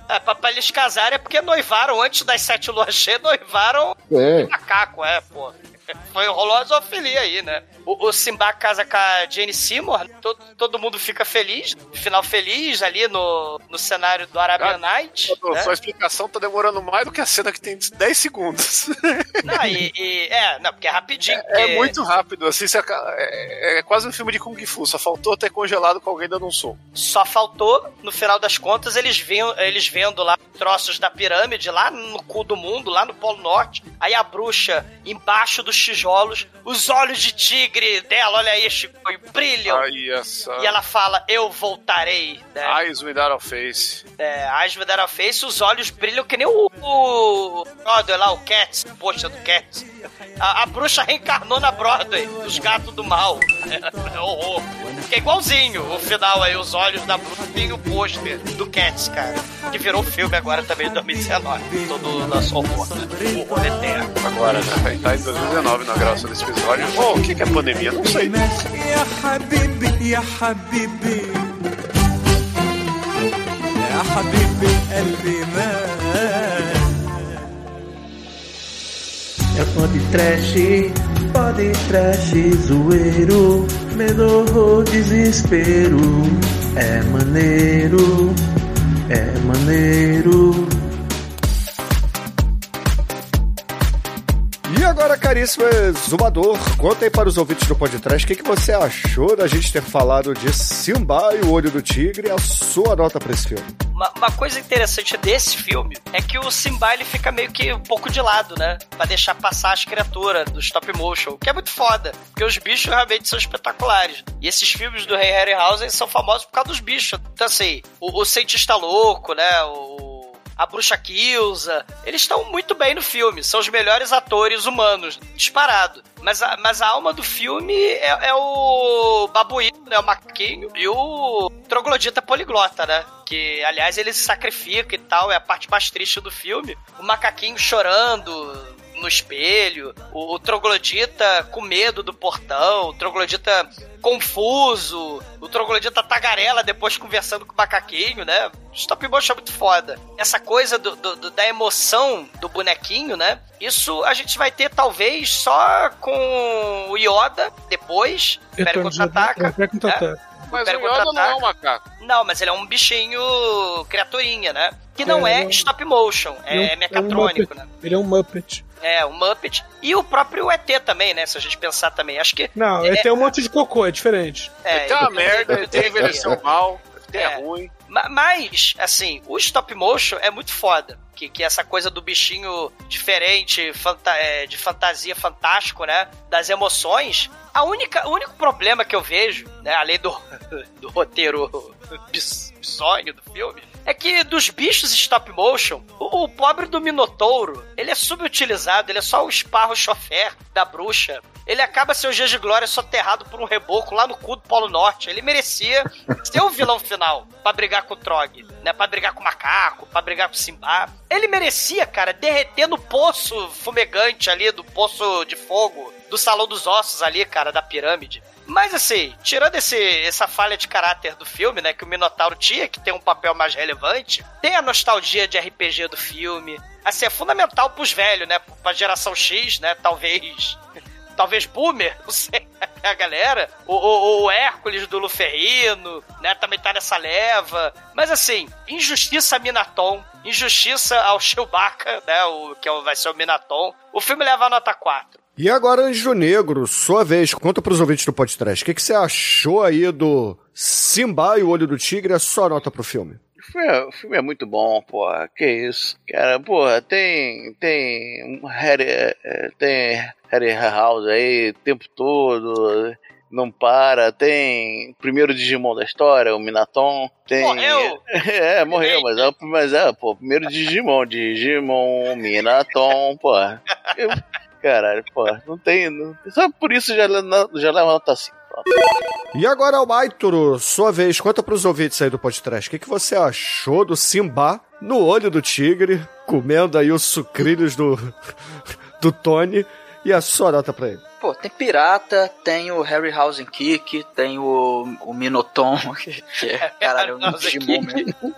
é, pra, pra eles casarem é porque noivaram antes das sete luas cheias, noivaram É. macaco, é, pô. Foi, rolou a zoofilia aí, né? O, o Simba casa com a Jane Seymour, todo, todo mundo fica feliz, final feliz ali no, no cenário do Arabian Night. Pô, né? Sua explicação tá demorando mais do que a cena que tem 10 segundos. Não, e, e- é, não, porque é rapidinho. É porque- muito rápido, assim, aca- é, é quase um filme de Kung Fu, só faltou ter congelado com alguém dando um som. Só faltou, no final das contas, eles, vendo, eles vendo lá troços da pirâmide, lá no cu do mundo, lá no Polo Norte. Aí a bruxa, embaixo dos tijolos, os olhos de tigre dela, olha aí, Chico, brilham. Aí essa. E ela fala, eu voltarei, né? Eyes without a face. É, Eyes Without a Face, os olhos brilham que nem o, o Broadway lá, o Cats, o pôster do Cats. A, a bruxa reencarnou na Broadway, os gatos do mal. É, horror. Que é igualzinho o final aí, os olhos da bruxa tem o pôster do Cats, cara. Que virou filme agora também em 2019. Todo nosso horror, né? O horror eterno. Agora, né? Tá em 2019 2019 na graça desse episódio. Oh, o que, é pandemia? Não sei. É pode trash, pode trash, zoeiro, medo, desespero. É maneiro, é maneiro. E agora, caríssimo exumador, conta aí para os ouvintes do podcast o que, que você achou da gente ter falado de Simba e o Olho do Tigre a sua nota para esse filme. Uma, uma coisa interessante desse filme é que o Simba ele fica meio que um pouco de lado, né? Pra deixar passar as criaturas do stop motion, que é muito foda, porque os bichos realmente são espetaculares. E esses filmes do Ray Harryhausen são famosos por causa dos bichos. Então, assim, o, o cientista louco, né? O, a bruxa Kilza, eles estão muito bem no filme, são os melhores atores humanos, disparado. Mas a, mas a alma do filme é, é o babuíno, né, o macaquinho, e o troglodita poliglota, né? Que, aliás, ele se sacrifica e tal, é a parte mais triste do filme. O macaquinho chorando no espelho, o, o troglodita com medo do portão, o troglodita confuso, o troglodita tagarela depois conversando com o macaquinho, né? Stop motion é muito foda. Essa coisa do, do- do- da emoção do bonequinho, né? Isso a gente vai ter talvez só com o Yoda depois, Império Contra-Ataca. é, Império Contra-Ataca. né? Mas o Yoda não é um macaco. Não, mas ele é um bichinho criaturinha, né? Que não É, é, é um- stop motion, Ele é, um- um mecatrônico, né? Ele é um Muppet. É, o Muppet. E o próprio ET também, né? Se a gente pensar também. Acho que. Não, é, ele tem um monte de cocô, é diferente. É, Tem uma ele- merda, tem envelheceu mal, ele é É. ruim. Ma- Mas, assim, o stop motion é muito foda. Que, que essa coisa do bichinho diferente, fanta- é, de fantasia fantástico, né? Das emoções. A única, o único problema que eu vejo, né? Além do, do roteiro do filme, é que dos bichos stop motion, o, o pobre do Minotouro, ele é subutilizado, ele é só o esparro chofer da bruxa. Ele acaba seus dias de glória soterrado por um reboco lá no cu do Polo Norte. Ele merecia ser o vilão final pra brigar com o Trog, né? Pra brigar com o macaco, pra brigar com o Simba. Ele merecia, cara, derreter no poço fumegante ali, do poço de fogo, do Salão dos Ossos ali, cara, da pirâmide. Mas assim, tirando esse, essa falha de caráter do filme, né, que o Minotauro tinha, que tem um papel mais relevante, tem a nostalgia de RPG do filme. Assim, é fundamental pros velhos, né, pra geração X, né, talvez talvez Boomer, não sei, a galera. O, o, o Hércules do Luferrino, né? Também tá nessa leva. Mas assim, injustiça a Minaton, injustiça ao Chewbacca, né? O, que é vai ser o Minaton. O filme leva a nota 4. E agora, Anjo Negro, sua vez, conta pros ouvintes do podcast. O que, que você achou aí do Simba e o Olho do Tigre? A sua nota pro filme. O filme, é, o filme é muito bom, porra. Que isso. Cara, porra, tem. Tem. Harry, é, tem Harry House aí o tempo todo. Não para. Tem. o Primeiro Digimon da história, o Minaton. Tem. Morreu? É, morreu, mas é, mas é, pô, primeiro Digimon. Digimon, Minaton, porra. Eu- Caralho, porra, não tem. Não, só por isso já, já leva nota 5. E agora, Maituro, sua vez, conta pros ouvintes aí do podcast. O que, que você achou do Simba no Olho do Tigre, comendo aí os sucrilhos do, do Tony e a sua nota pra ele? Pô, tem pirata, tem o Harryhausen Kick, tem o, o Minoton, que, é, caralho, um Harryhausen Digimon mesmo.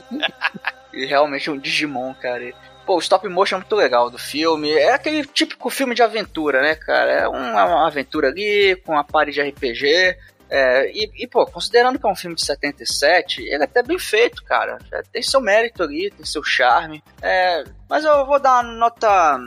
E realmente é um Digimon, cara. Pô, o stop motion é muito legal do filme. É aquele típico filme de aventura, né, cara? É uma, uma aventura ali, com uma party de RPG. É, e, e, pô, considerando que é um filme de 77, ele é até bem feito, cara. É, tem seu mérito ali, tem seu charme. É, mas eu vou dar nota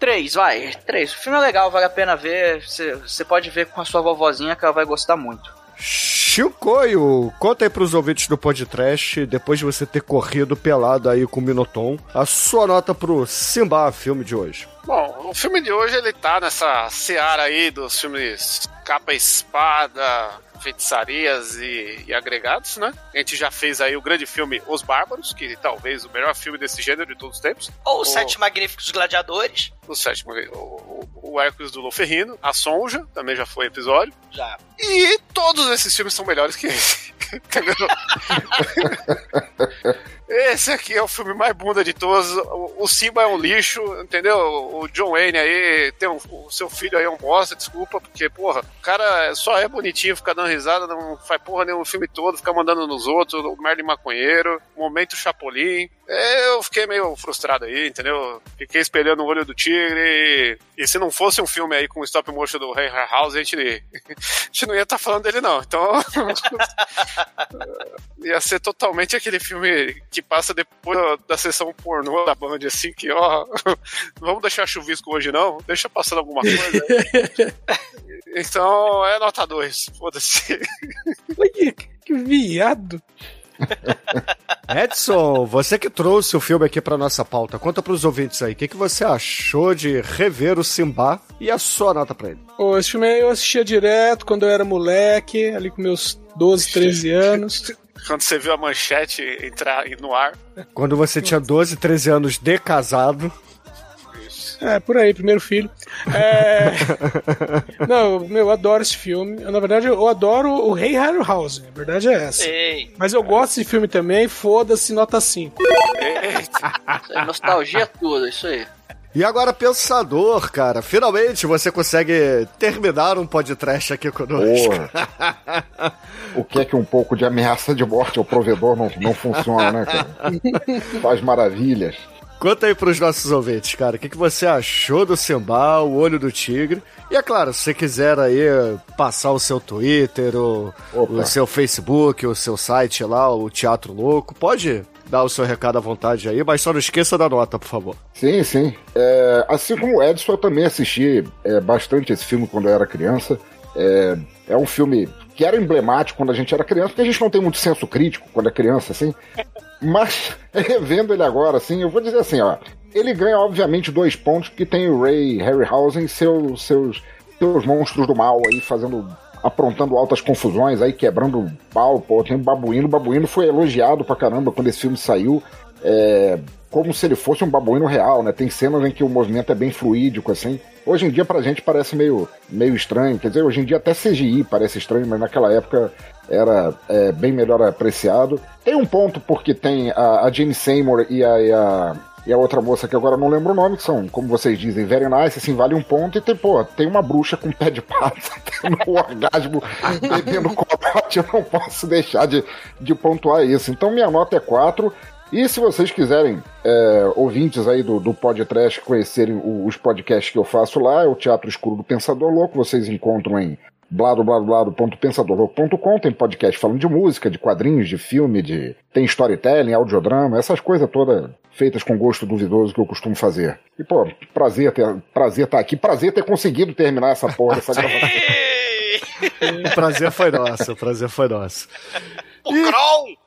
3, vai. 3. O filme é legal, vale a pena ver. Você pode ver com a sua vovozinha que ela vai gostar muito. Chicoio, conta aí pros ouvintes do podcast, depois de você ter corrido pelado aí com o Minoton, a sua nota pro Simba, filme de hoje. Bom, o filme de hoje ele tá nessa seara aí dos filmes capa e espada, feitiçarias e, e agregados, né? A gente já fez aí o grande filme Os Bárbaros, que talvez o melhor filme desse gênero de todos os tempos. Ou os Sete Magníficos Gladiadores. O sétimo, o, o, o Hércules do Loferrino, A Sonja, também já foi episódio. Já. E todos esses filmes são melhores que esse. Entendeu? Esse aqui é o filme mais bunda de todos. O, Simba é um lixo, entendeu? O John Wayne aí, tem um- o seu filho aí é um bosta, desculpa, porque, porra, o cara só é bonitinho, fica dando risada, não faz porra nenhum filme todo, fica mandando nos outros, o Merlin Maconheiro, momento Chapolin. É, Eu fiquei meio frustrado aí, entendeu? Fiquei espelhando o olho do tigre. E, e se não fosse um filme aí com o stop motion do Ray House, a gente, a gente não ia estar falando dele, não. Então. ia ser totalmente aquele filme que passa depois da sessão pornô da Band, assim, que, ó, vamos deixar chuvisco hoje não, deixa passando alguma coisa. então, é nota 2, foda-se. Que viado. Edson, você que trouxe o filme aqui pra nossa pauta, conta pros ouvintes aí, o que, que você achou de rever o Simba e a sua nota pra ele? Pô, esse filme aí eu assistia direto quando eu era moleque, ali com meus 12, 13 anos. Quando você viu a manchete entrar no ar. Quando você tinha 12, 13 anos de casado. É, por aí, primeiro filho. É... Não, meu, eu adoro esse filme. Eu, na verdade, eu adoro o Rei Harryhausen. A verdade é essa. Ei. Mas eu gosto desse filme também, foda-se, nota 5. É nostalgia tudo, isso aí. E agora, Pensador, cara, finalmente você consegue terminar um podcast aqui conosco. Porra. O que é que um pouco de ameaça de morte ao provedor não, não funciona, né, cara? Faz maravilhas. Conta aí pros nossos ouvintes, cara, o que, que você achou do Simba, o Olho do Tigre? E é claro, se você quiser aí passar o seu Twitter, o, o seu Facebook, o seu site lá, o Teatro Louco, pode dar o seu recado à vontade aí, mas só não esqueça da nota, por favor. Sim, sim. É, assim como o Edson, eu também assisti é, bastante esse filme quando eu era criança. É, é um filme que era emblemático quando a gente era criança, porque a gente não tem muito senso crítico quando é criança, assim. Mas, revendo ele agora, assim, eu vou dizer assim, ó. Ele ganha, obviamente, dois pontos, porque tem o Ray Harryhausen seu, seus, seus monstros do mal aí fazendo. aprontando altas confusões aí, quebrando pau, pô. Tem o Babuíno. O Babuíno foi elogiado pra caramba quando esse filme saiu. É, como se ele fosse um babuíno real, né? Tem cenas em que o movimento é bem fluídico, assim. Hoje em dia, pra gente, parece meio, meio estranho. Quer dizer, hoje em dia até CGI parece estranho, mas naquela época era é, bem melhor apreciado. Tem um ponto porque tem a, a Jane Seymour e a, e a, e a outra moça que agora não lembro o nome, que são, como vocês dizem, very nice, assim, vale um ponto. E tem, pô, tem uma bruxa com pé de pata tendo um orgasmo bebendo copote, eu não posso deixar de, de pontuar isso. Então minha nota é 4. E se vocês quiserem, é, ouvintes aí do, do podcast, conhecerem os podcasts que eu faço lá, é o Teatro Escuro do Pensador Louco, vocês encontram em bladobladoblado.pensadorlouco.com, tem podcast falando de música, de quadrinhos, de filme, de tem storytelling, audiodrama, essas coisas todas feitas com gosto duvidoso que eu costumo fazer. E, pô, prazer ter, prazer estar aqui, prazer ter conseguido terminar essa porra dessa gravação. O prazer foi nosso, o prazer foi nosso. O Kroll!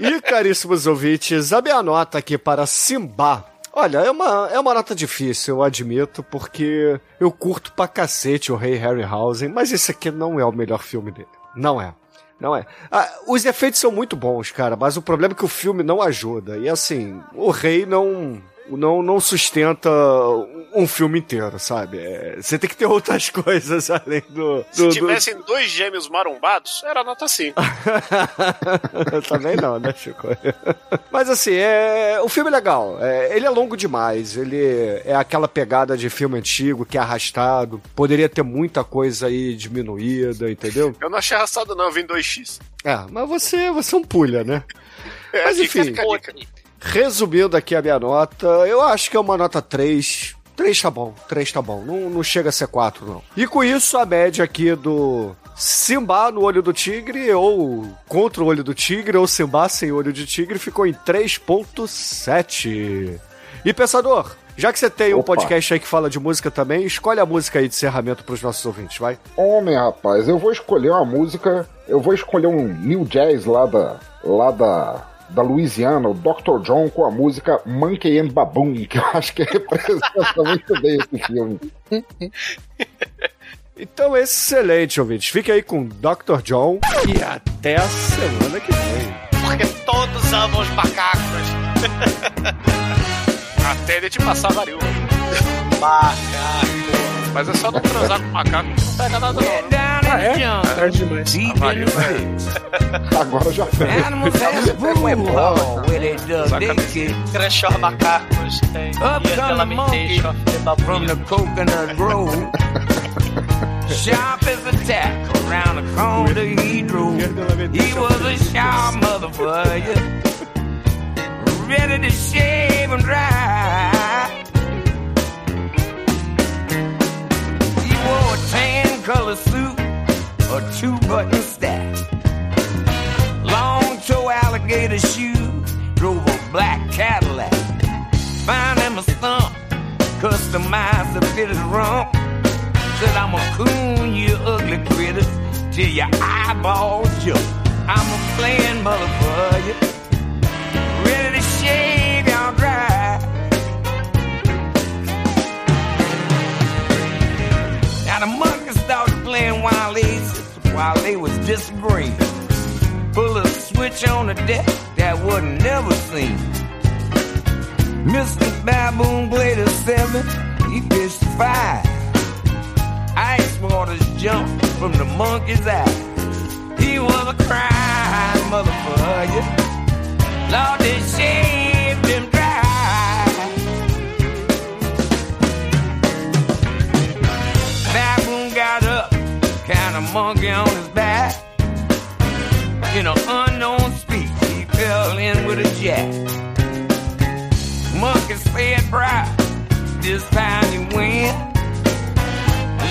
E, caríssimos ouvintes, a minha nota aqui para Simba. Olha, é uma, é uma nota difícil, eu admito, porque eu curto pra cacete o Rei Harryhausen, mas esse aqui não é o melhor filme dele. Não é. Não é. Ah, os efeitos são muito bons, cara, mas o problema é que o filme não ajuda. E assim, o Rei não. Não, não sustenta um filme inteiro, sabe? É, você tem que ter outras coisas além do. Se do- do- tivessem dois gêmeos marombados, era nota 5. Também não, né, Chico? Mas assim, é... o filme é legal. É, Ele é longo demais. Ele é aquela pegada de filme antigo que é arrastado. Poderia ter muita coisa aí diminuída, entendeu? Eu não achei arrastado, não, eu vim 2x. É, mas você, você é um pulha, né? É, Mas enfim. fica a dica. Resumindo aqui a minha nota, eu acho que é uma nota 3. 3 tá bom, 3 tá bom. Não, não chega a ser 4, não. E com isso, a média aqui do Simba no olho do tigre, ou contra o olho do tigre, ou Simba sem olho de tigre, ficou em 3.7. E Pensador, já que você tem um Opa. podcast aí que fala de música também, escolhe a música aí de encerramento pros nossos ouvintes, vai. Homem, rapaz, eu vou escolher uma música, eu vou escolher um new jazz lá da, lá da, da Louisiana, o Dr. John, com a música Monkey and Baboon, que eu acho que representa muito bem esse filme. Então, excelente, ouvintes. Fique aí com Dr. John e até a semana que vem. Porque todos amam os macacos. Até ele te passar varíola. Macaco. Mas é só não transar com macaco que não pega nada, não. Ah, é? Tarde demais. Agora já foi. Crenshaw Macacos tem Year the Lamentation of the Babuíno. coconut grove. Sharp as a tack around the corner he drove. He was a sharp motherfucker. Ready to shave and dry. He wore a tan color suit, a two button stack. Long toe alligator shoes, drove a black Cadillac. Find him a stump, customize the fit his rump. Said I'm a coon, you ugly critters, till your eyeballs jump. I'm a playing motherfucker, ready to shave y'all dry. Now the monkeys started playing wild aces while they was disagreeing. Pull a switch on the deck that wasn't never seen. Mr. Baboon played a seven, he fished a five. Ice waters jumped from the monkey's eye. He was a crying motherfucker. Lord, they shaved monkey on his back. In an unknown speed, he fell in with a jack. Monkey said, proud, this time you win.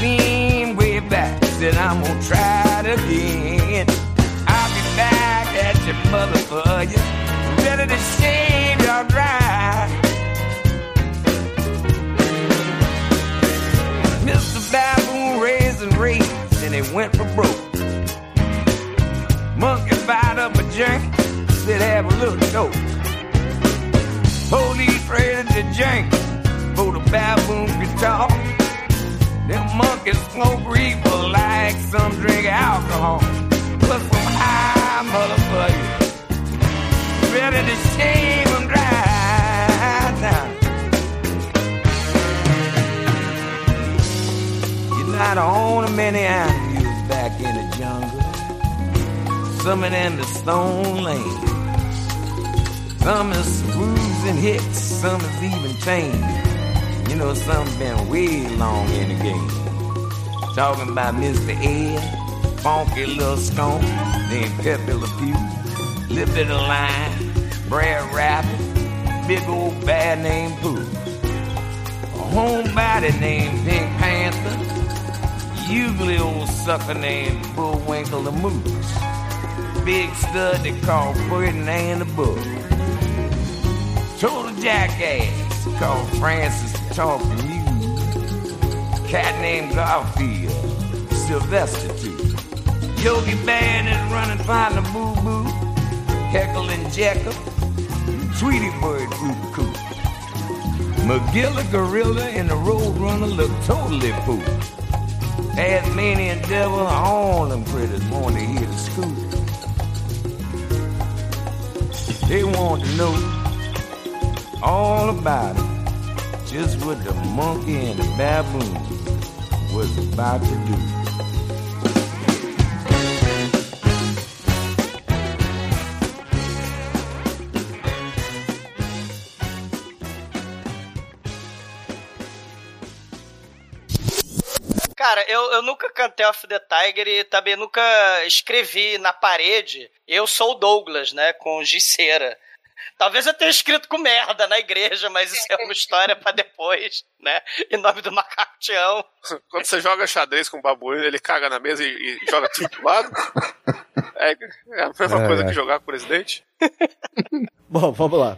Lean way back, said I'm gonna try it again. I'll be back at your motherfucker, ready to shave your dry. Mr. Baboon raised and raised, and they went for broke. Monkey fired up a jank, said have a little dope. Police raided the jank for the baboon guitar. Them monkeys smoke reefer like some drink alcohol. Put some high motherfuckers. Ready to shame and drive. Not only many animals back in the jungle. Some of them the stone lane. Some is screws and hits, some is even chains. You know, some been way long in the game. Talking about Mr. Ed, funky little skunk, named Pepe Le Pew, little bit of line, Brad Rabbit, big old bad named Pooh. A homebody named Pink Panther, ugly old sucker named Bullwinkle the Moose, big stud they call Ferdinand the Bull. Total jackass called Francis the Talking Muse. Cat named Garfield, Sylvester too. Yogi Band is running find the boo boo. Heckle and Jekyll, Tweety Bird Fruit Coop. Magilla Gorilla and the Roadrunner look totally fool. Tasmanian Devil, all them critters want to hear the scoop. They want to know all about it. Just what the monkey and the baboon was about to do. Cara, eu, eu nunca cantei Off the Tiger e também nunca escrevi na parede Eu sou o Douglas, né? Com giceira. Talvez eu tenha escrito com merda na igreja, mas isso é uma história pra depois, né? Em nome do macaco Tião. Quando você joga xadrez com o babuíno, ele caga na mesa e, e joga tudo pro lado. É, é a mesma É, coisa é. que jogar com o presidente. Bom, vamos lá.